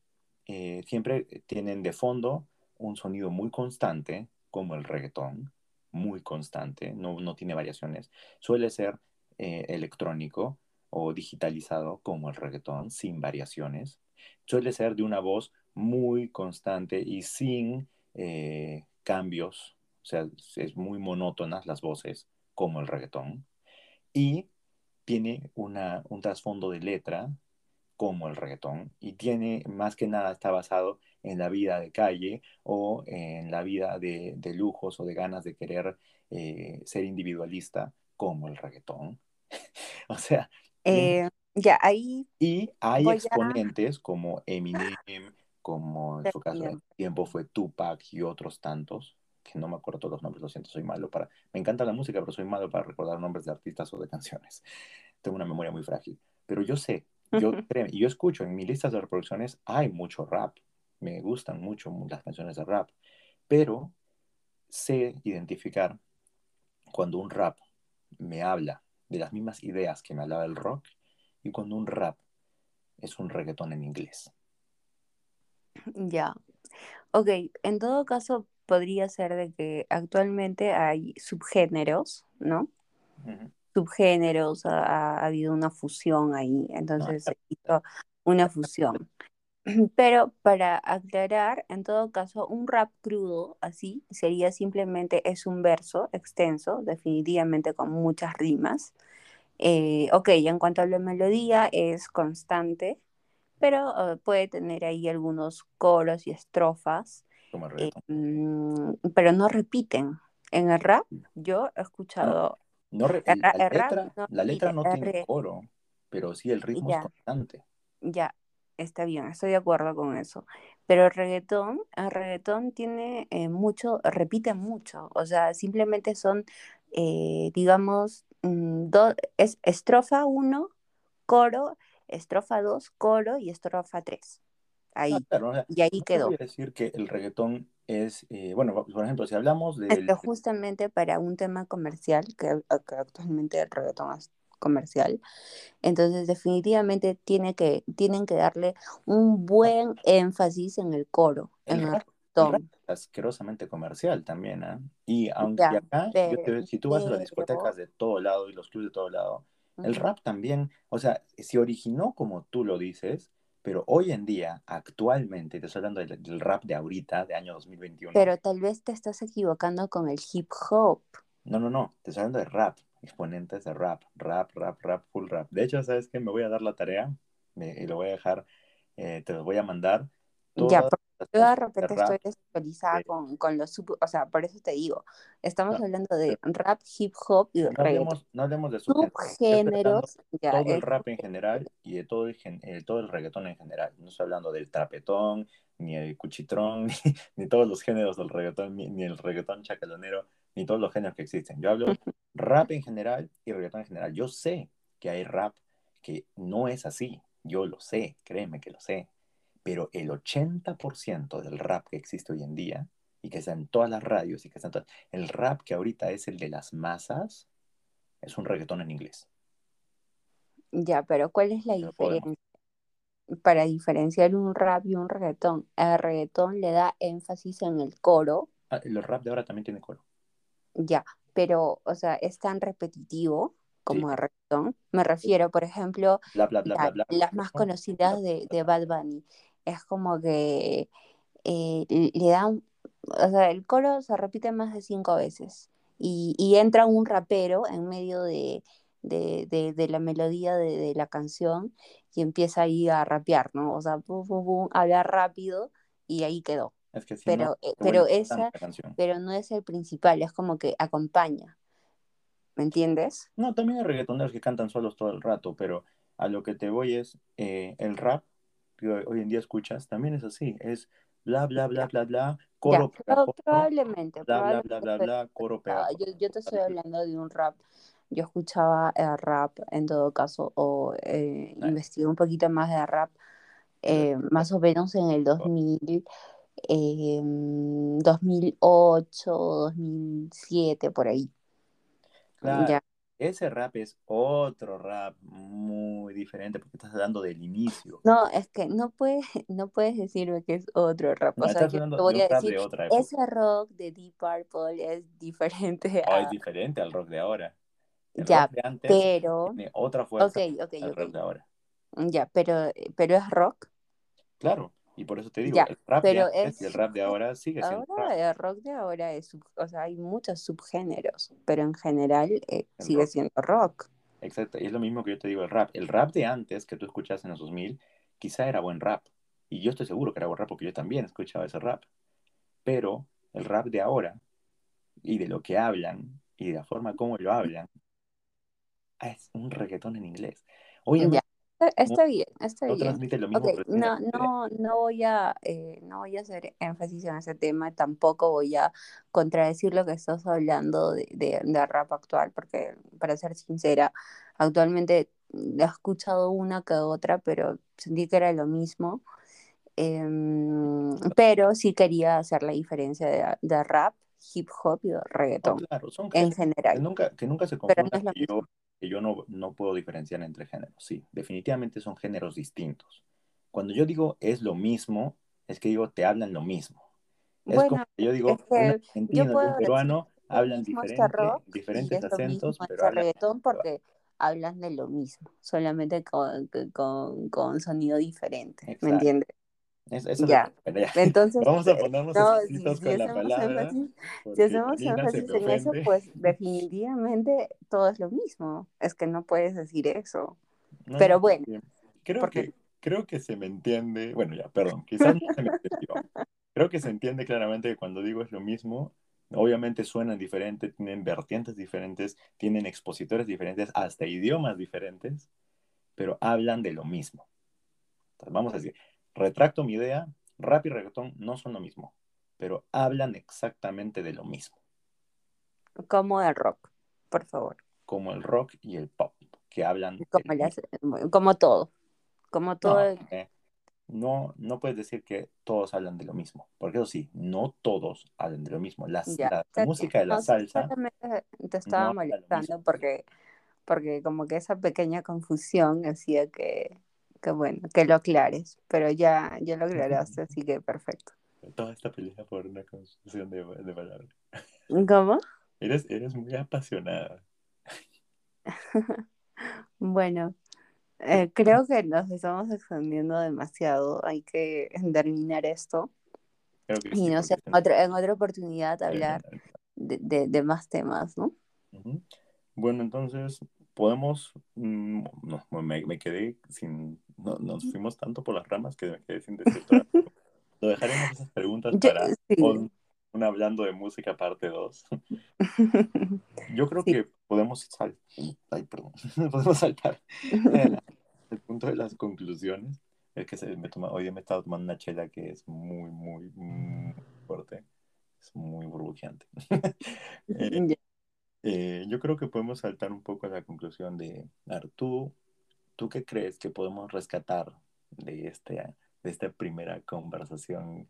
Speaker 1: eh, siempre tienen de fondo un sonido muy constante, como el reggaetón, muy constante, no, no tiene variaciones. Suele ser eh, electrónico o digitalizado, como el reggaetón, sin variaciones. Suele ser de una voz muy constante y sin eh, cambios, o sea, es muy monótonas las voces, como el reggaetón y tiene una, un trasfondo de letra como el reggaetón y tiene más que nada está basado en la vida de calle o en la vida de, de lujos o de ganas de querer eh, ser individualista como el reggaetón. o sea...
Speaker 2: Eh, ya, ahí...
Speaker 1: Y hay exponentes como Eminem, como en su caso en tiempo fue Tupac y otros tantos, que no me acuerdo todos los nombres, lo siento, soy malo para... Me encanta la música, pero soy malo para recordar nombres de artistas o de canciones. Tengo una memoria muy frágil. Pero yo sé, yo, y yo escucho en mis listas de reproducciones, hay mucho rap. Me gustan mucho las canciones de rap. Pero sé identificar cuando un rap me habla de las mismas ideas que me hablaba el rock y cuando un rap es un reggaetón en inglés.
Speaker 2: Ya. Ok, en todo caso podría ser de que actualmente hay subgéneros, ¿no? Subgéneros, ha, habido una fusión ahí, entonces se hizo una fusión. Pero para aclarar, en todo caso, un rap crudo así sería simplemente es un verso extenso, definitivamente con muchas rimas. Eh, ok, en cuanto a la melodía es constante, pero eh, puede tener ahí algunos coros y estrofas, eh, mm, pero no repiten. En el rap yo he escuchado...
Speaker 1: No, la, letra, no tiene coro, pero sí el ritmo es constante.
Speaker 2: Ya, está bien, estoy de acuerdo con eso. Pero el reggaetón, el reggaetón tiene eh, mucho, repite mucho, o sea, simplemente son, digamos, mm, es estrofa uno, coro, estrofa 2, coro y estrofa 3. Ahí. y ahí quedó.
Speaker 1: Quiere decir que el reggaetón es, eh, bueno, por ejemplo, si hablamos de...
Speaker 2: Pero justamente para un tema comercial, que, actualmente el reggaetón es comercial, entonces definitivamente tiene que, tienen que darle un buen énfasis en el coro, el en
Speaker 1: rap, el asquerosamente comercial también, ¿eh? Y aunque acá, si tú vas a las discotecas de todo lado y los clubes de todo lado, el rap también, o sea, se originó como tú lo dices, pero hoy en día, actualmente, te estoy hablando del, rap de ahorita, de año 2021.
Speaker 2: Pero tal vez te estás equivocando con el hip hop.
Speaker 1: No, no, no, te estoy hablando de rap, exponentes de rap, rap, rap, rap, full rap. De hecho, ¿sabes qué? Me voy a dar la tarea y lo voy a dejar, eh, te lo voy a mandar.
Speaker 2: Ya, yo de repente estoy desactualizada con, con, los sub, o sea, por eso te digo, estamos hablando de rap, hip hop y
Speaker 1: no hablemos, no hablemos de
Speaker 2: subgéneros.
Speaker 1: todo el rap en general y de todo el, eh, todo el reggaetón en general. No estoy hablando del trapetón, ni el cuchitrón, ni, todos los géneros del reggaetón, ni, el reggaetón chacalonero, ni todos los géneros que existen. Yo hablo rap en general y reggaetón en general. Yo sé que hay rap que no es así. Yo lo sé, créeme que lo sé pero el 80% del rap que existe hoy en día y que está en todas las radios y que está en todas, el rap que ahorita es el de las masas es un reggaetón en inglés.
Speaker 2: Ya, pero ¿cuál es la diferencia? Para diferenciar un rap y un reggaetón, el reggaetón le da énfasis en el coro.
Speaker 1: Ah, el rap de ahora también tiene coro.
Speaker 2: Ya, pero, o sea, es tan repetitivo como el reggaetón. Me refiero, por ejemplo, las más conocidas de, de Bad Bunny es como que eh, le dan, o sea, el coro se repite más de cinco veces y, entra un rapero en medio de, la melodía de, la canción y empieza ahí a rapear, ¿no? O sea, pum, pum, pum, hablar rápido y ahí quedó. pero, eh, pero esa, pero no es el principal, es como que acompaña. ¿Me entiendes?
Speaker 1: No, también hay reggaetoneros que cantan solos todo el rato, pero a lo que te voy es eh, el rap que hoy en día escuchas, también es así, es bla, bla, bla, bla, bla, coro
Speaker 2: Probablemente.
Speaker 1: Bla, bla, bla, bla, coro
Speaker 2: Yo, yo, te estoy hablando de un rap. Yo escuchaba el rap en todo caso, o eh, investigué un poquito más de rap, eh, más o menos en el 2000, 2008, 2007, por ahí.
Speaker 1: Claro ese rap es otro rap muy diferente porque estás hablando del inicio.
Speaker 2: No, es que no puedes, no puedes decirme que es otro rap. o sea, yo te voy a decir, ese rock de Deep Purple es diferente
Speaker 1: a... es diferente al rock de ahora.
Speaker 2: ya, pero...
Speaker 1: Tiene otra fuerza al rock de ahora.
Speaker 2: Ya, pero, pero es rock.
Speaker 1: Claro. Y por eso te digo, el rap de antes y el rap de ahora sigue siendo
Speaker 2: ahora, El rock de ahora es, o sea, hay muchos subgéneros, pero en general eh, sigue siendo rock.
Speaker 1: Exacto, y es lo mismo que yo te digo el rap. El rap de antes que tú escuchas en los 2000, quizá era buen rap. Y yo estoy seguro que era buen rap porque yo también escuchaba ese rap. Pero el rap de ahora y de lo que hablan y de la forma como lo hablan es un reggaetón en inglés. Obviamente,
Speaker 2: Está bien, está
Speaker 1: no
Speaker 2: bien.
Speaker 1: transmite lo mismo.
Speaker 2: No, no, no voy a, eh, no voy a hacer énfasis en ese tema, tampoco voy a contradecir lo que estás hablando de, de, de rap actual, porque para ser sincera, actualmente he escuchado una que otra, pero sentí que era lo mismo. Em, pero sí quería hacer la diferencia de, de rap, hip hop y de
Speaker 1: No,
Speaker 2: reggaetón
Speaker 1: claro, son
Speaker 2: en
Speaker 1: géneros. Que
Speaker 2: general,
Speaker 1: nunca, que nunca se
Speaker 2: pero no es
Speaker 1: que yo, que yo no, no puedo diferenciar entre géneros. Sí, definitivamente son géneros distintos. Cuando yo digo es lo mismo, es que digo te hablan lo mismo. Es como
Speaker 2: Bueno,
Speaker 1: que yo
Speaker 2: es
Speaker 1: digo un
Speaker 2: que yo
Speaker 1: argentino un peruano hablan diferente,
Speaker 2: rock
Speaker 1: diferentes
Speaker 2: es mismo
Speaker 1: acentos, pero hablan
Speaker 2: reggaetón porque hablan de lo mismo, solamente con, con, con sonido diferente, ¿me
Speaker 1: exacto.
Speaker 2: entiendes?
Speaker 1: Es- eso es
Speaker 2: Ya.
Speaker 1: que bueno, ya.
Speaker 2: Entonces,
Speaker 1: Vamos a ponernos
Speaker 2: no, si, si
Speaker 1: con la palabra,
Speaker 2: énfasis, si hacemos énfasis en eso, pues definitivamente todo es lo mismo. Es que no puedes decir eso.
Speaker 1: No,
Speaker 2: Pero
Speaker 1: no,
Speaker 2: bueno.
Speaker 1: Creo
Speaker 2: porque
Speaker 1: que, creo que se me entiende, bueno, ya, perdón, quizás no se me entendió. Creo que se entiende claramente que cuando digo es lo mismo, obviamente suenan diferente, tienen vertientes diferentes, tienen expositores diferentes, hasta idiomas diferentes, pero hablan de lo mismo. Entonces, vamos a decir, retracto mi idea, rap y reggaetón no son lo mismo, pero hablan exactamente de lo mismo,
Speaker 2: como el rock, por favor.
Speaker 1: como el rock y el pop, que hablan
Speaker 2: Como, las, como todo. Como todo.
Speaker 1: No, eh, no, no puedes decir que todos hablan de lo mismo, porque eso sí, no todos hablan de lo mismo. Las-
Speaker 2: Ya,
Speaker 1: la
Speaker 2: bien.
Speaker 1: música de la
Speaker 2: No,
Speaker 1: salsa
Speaker 2: te estaba
Speaker 1: no
Speaker 2: molestando porque, porque como que esa pequeña confusión hacía que, que bueno, que lo aclares, pero ya, ya lo aclaraste, así que perfecto.
Speaker 1: Toda esta pelea por una construcción de, de palabras.
Speaker 2: ¿Cómo?
Speaker 1: Eres, eres muy apasionada.
Speaker 2: Bueno, eh, creo que nos estamos extendiendo demasiado, hay que terminar esto
Speaker 1: que
Speaker 2: y
Speaker 1: sí,
Speaker 2: no sé, en otra, en otra oportunidad hablar de, de, de más temas, ¿no?
Speaker 1: Bueno, entonces podemos. mm, no, me, me quedé sin. No, nos fuimos tanto por las ramas que me quedé sin decir todo. Lo dejaremos esas preguntas
Speaker 2: Yo,
Speaker 1: para
Speaker 2: sí,
Speaker 1: un, un hablando de música parte 2. Yo creo
Speaker 2: sí.
Speaker 1: que podemos saltar. Ay, perdón. podemos saltar el, el punto de las conclusiones. Es que se me toma, hoy me he estado tomando una chela que es muy, muy, muy fuerte. Es muy burbujeante. Eh, eh, yo creo que podemos saltar un poco a la conclusión de, a ver, ¿tú, ¿tú qué crees que podemos rescatar de, este, de esta primera conversación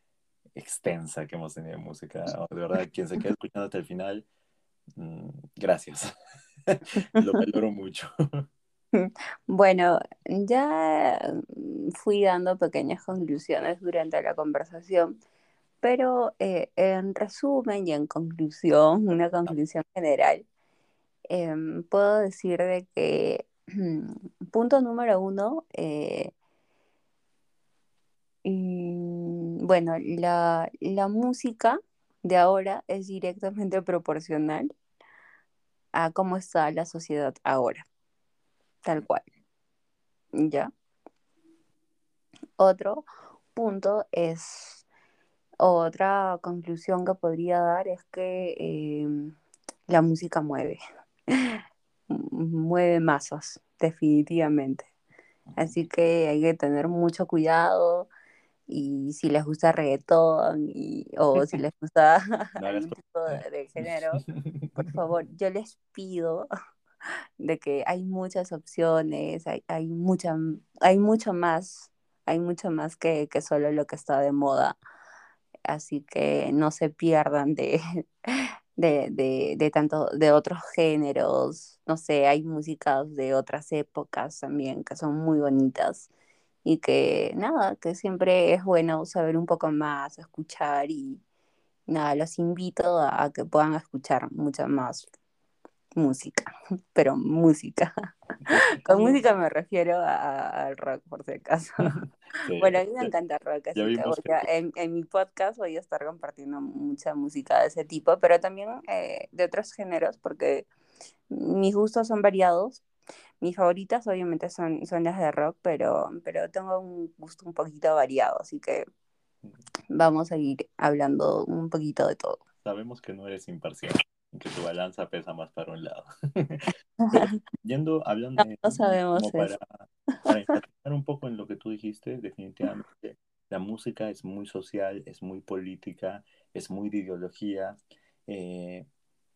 Speaker 1: extensa que hemos tenido de música? De verdad, quien se quede escuchando hasta el final, mm, gracias. Lo valoro mucho.
Speaker 2: Bueno, ya fui dando pequeñas conclusiones durante la conversación, pero eh, en resumen y en conclusión, una conclusión general, em, puedo decir de que punto número uno, eh, mm, bueno, la, la música de ahora es directamente proporcional a cómo está la sociedad ahora, tal cual, ¿ya? Otro punto es, otra conclusión que podría dar es que eh, la música mueve, mueve masas, definitivamente. Así que hay que tener mucho cuidado y si les gusta reggaetón y, o si les gusta
Speaker 1: No
Speaker 2: algún tipo de,
Speaker 1: propaganda.
Speaker 2: de género, por favor, yo les pido de que hay muchas opciones, hay, hay, mucha, hay mucho más, hay mucho más que, que solo lo que está de moda. Así que no se pierdan de, de, de, de tanto, de otros géneros. No sé, hay músicas de otras épocas también que son muy bonitas y que nada, que siempre es bueno saber un poco más, escuchar y nada, los invito a, que puedan escuchar mucha más música, pero música. Con música me refiero a- al rock, por si acaso.
Speaker 1: Sí,
Speaker 2: Bueno, a mí me
Speaker 1: ya,
Speaker 2: encanta el rock, así que
Speaker 1: vimos
Speaker 2: voy
Speaker 1: que
Speaker 2: a- en, en mi podcast voy a estar compartiendo mucha música de ese tipo, pero también eh, de otros géneros, porque mis gustos son variados, Mis favoritas obviamente son, son las de rock, pero, pero tengo un gusto un poquito variado, así que vamos a ir hablando un poquito de todo.
Speaker 1: Sabemos que no eres imparcial, que tu balanza pesa más para un lado. yendo, hablando,
Speaker 2: no, sabemos
Speaker 1: para, para un poco en lo que tú dijiste, definitivamente la música es muy social, es muy política, es muy de ideología. Eh,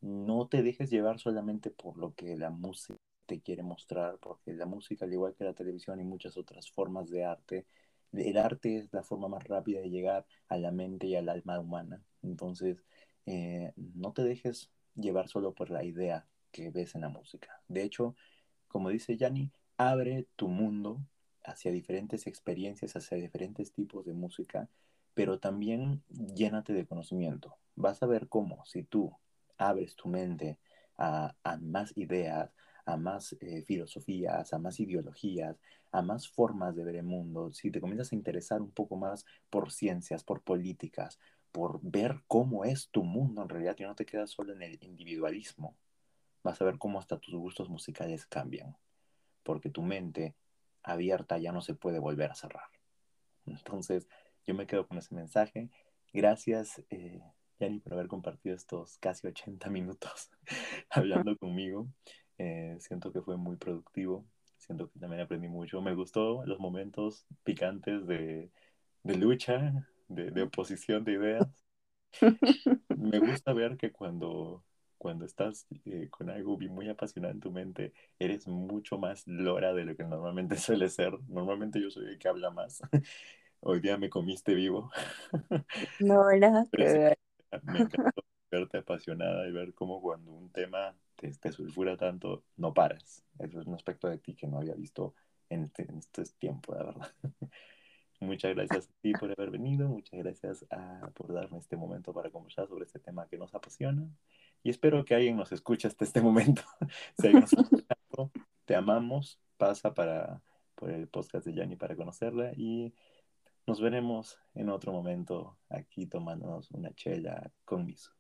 Speaker 1: no te dejes llevar solamente por lo que la música te quiere mostrar, porque la música, al igual que la televisión y muchas otras formas de arte, el arte es la forma más rápida de llegar a la mente y al alma humana. Entonces, eh, no te dejes llevar solo por la idea que ves en la música. De hecho, como dice Yanni, abre tu mundo hacia diferentes experiencias, hacia diferentes tipos de música, pero también llénate de conocimiento. Vas a ver cómo, si tú abres tu mente a, más ideas, a más eh, filosofías, a más ideologías, a más formas de ver el mundo, si te comienzas a interesar un poco más por ciencias, por políticas, por ver cómo es tu mundo en realidad y no te quedas solo en el individualismo, vas a ver cómo hasta tus gustos musicales cambian, porque tu mente abierta ya no se puede volver a cerrar. Entonces, yo me quedo con ese mensaje. Gracias, eh, Yani, por haber compartido estos casi 80 minutos hablando conmigo. Eh, siento que fue muy productivo. Siento que también aprendí mucho. Me gustó los momentos picantes de, de lucha, de, de oposición de ideas. Me gusta ver que cuando cuando estás eh, con algo muy apasionado en tu mente, eres mucho más lora de lo que normalmente suele ser. Normalmente yo soy el que habla más. Hoy día me comiste vivo.
Speaker 2: No, nada que
Speaker 1: Me encantó verte apasionada y ver cómo cuando un tema te, te, sulfura tanto, no paras. Eso es un aspecto de ti que no había visto en este, en este tiempo, la verdad. Muchas gracias a ti por haber venido, muchas gracias a, por darme este momento para conversar sobre este tema que nos apasiona y espero que alguien nos escuche hasta este momento. si nos te amamos, pasa para, por el podcast de Yanni para conocerla y nos veremos en otro momento aquí tomándonos una chela con miso.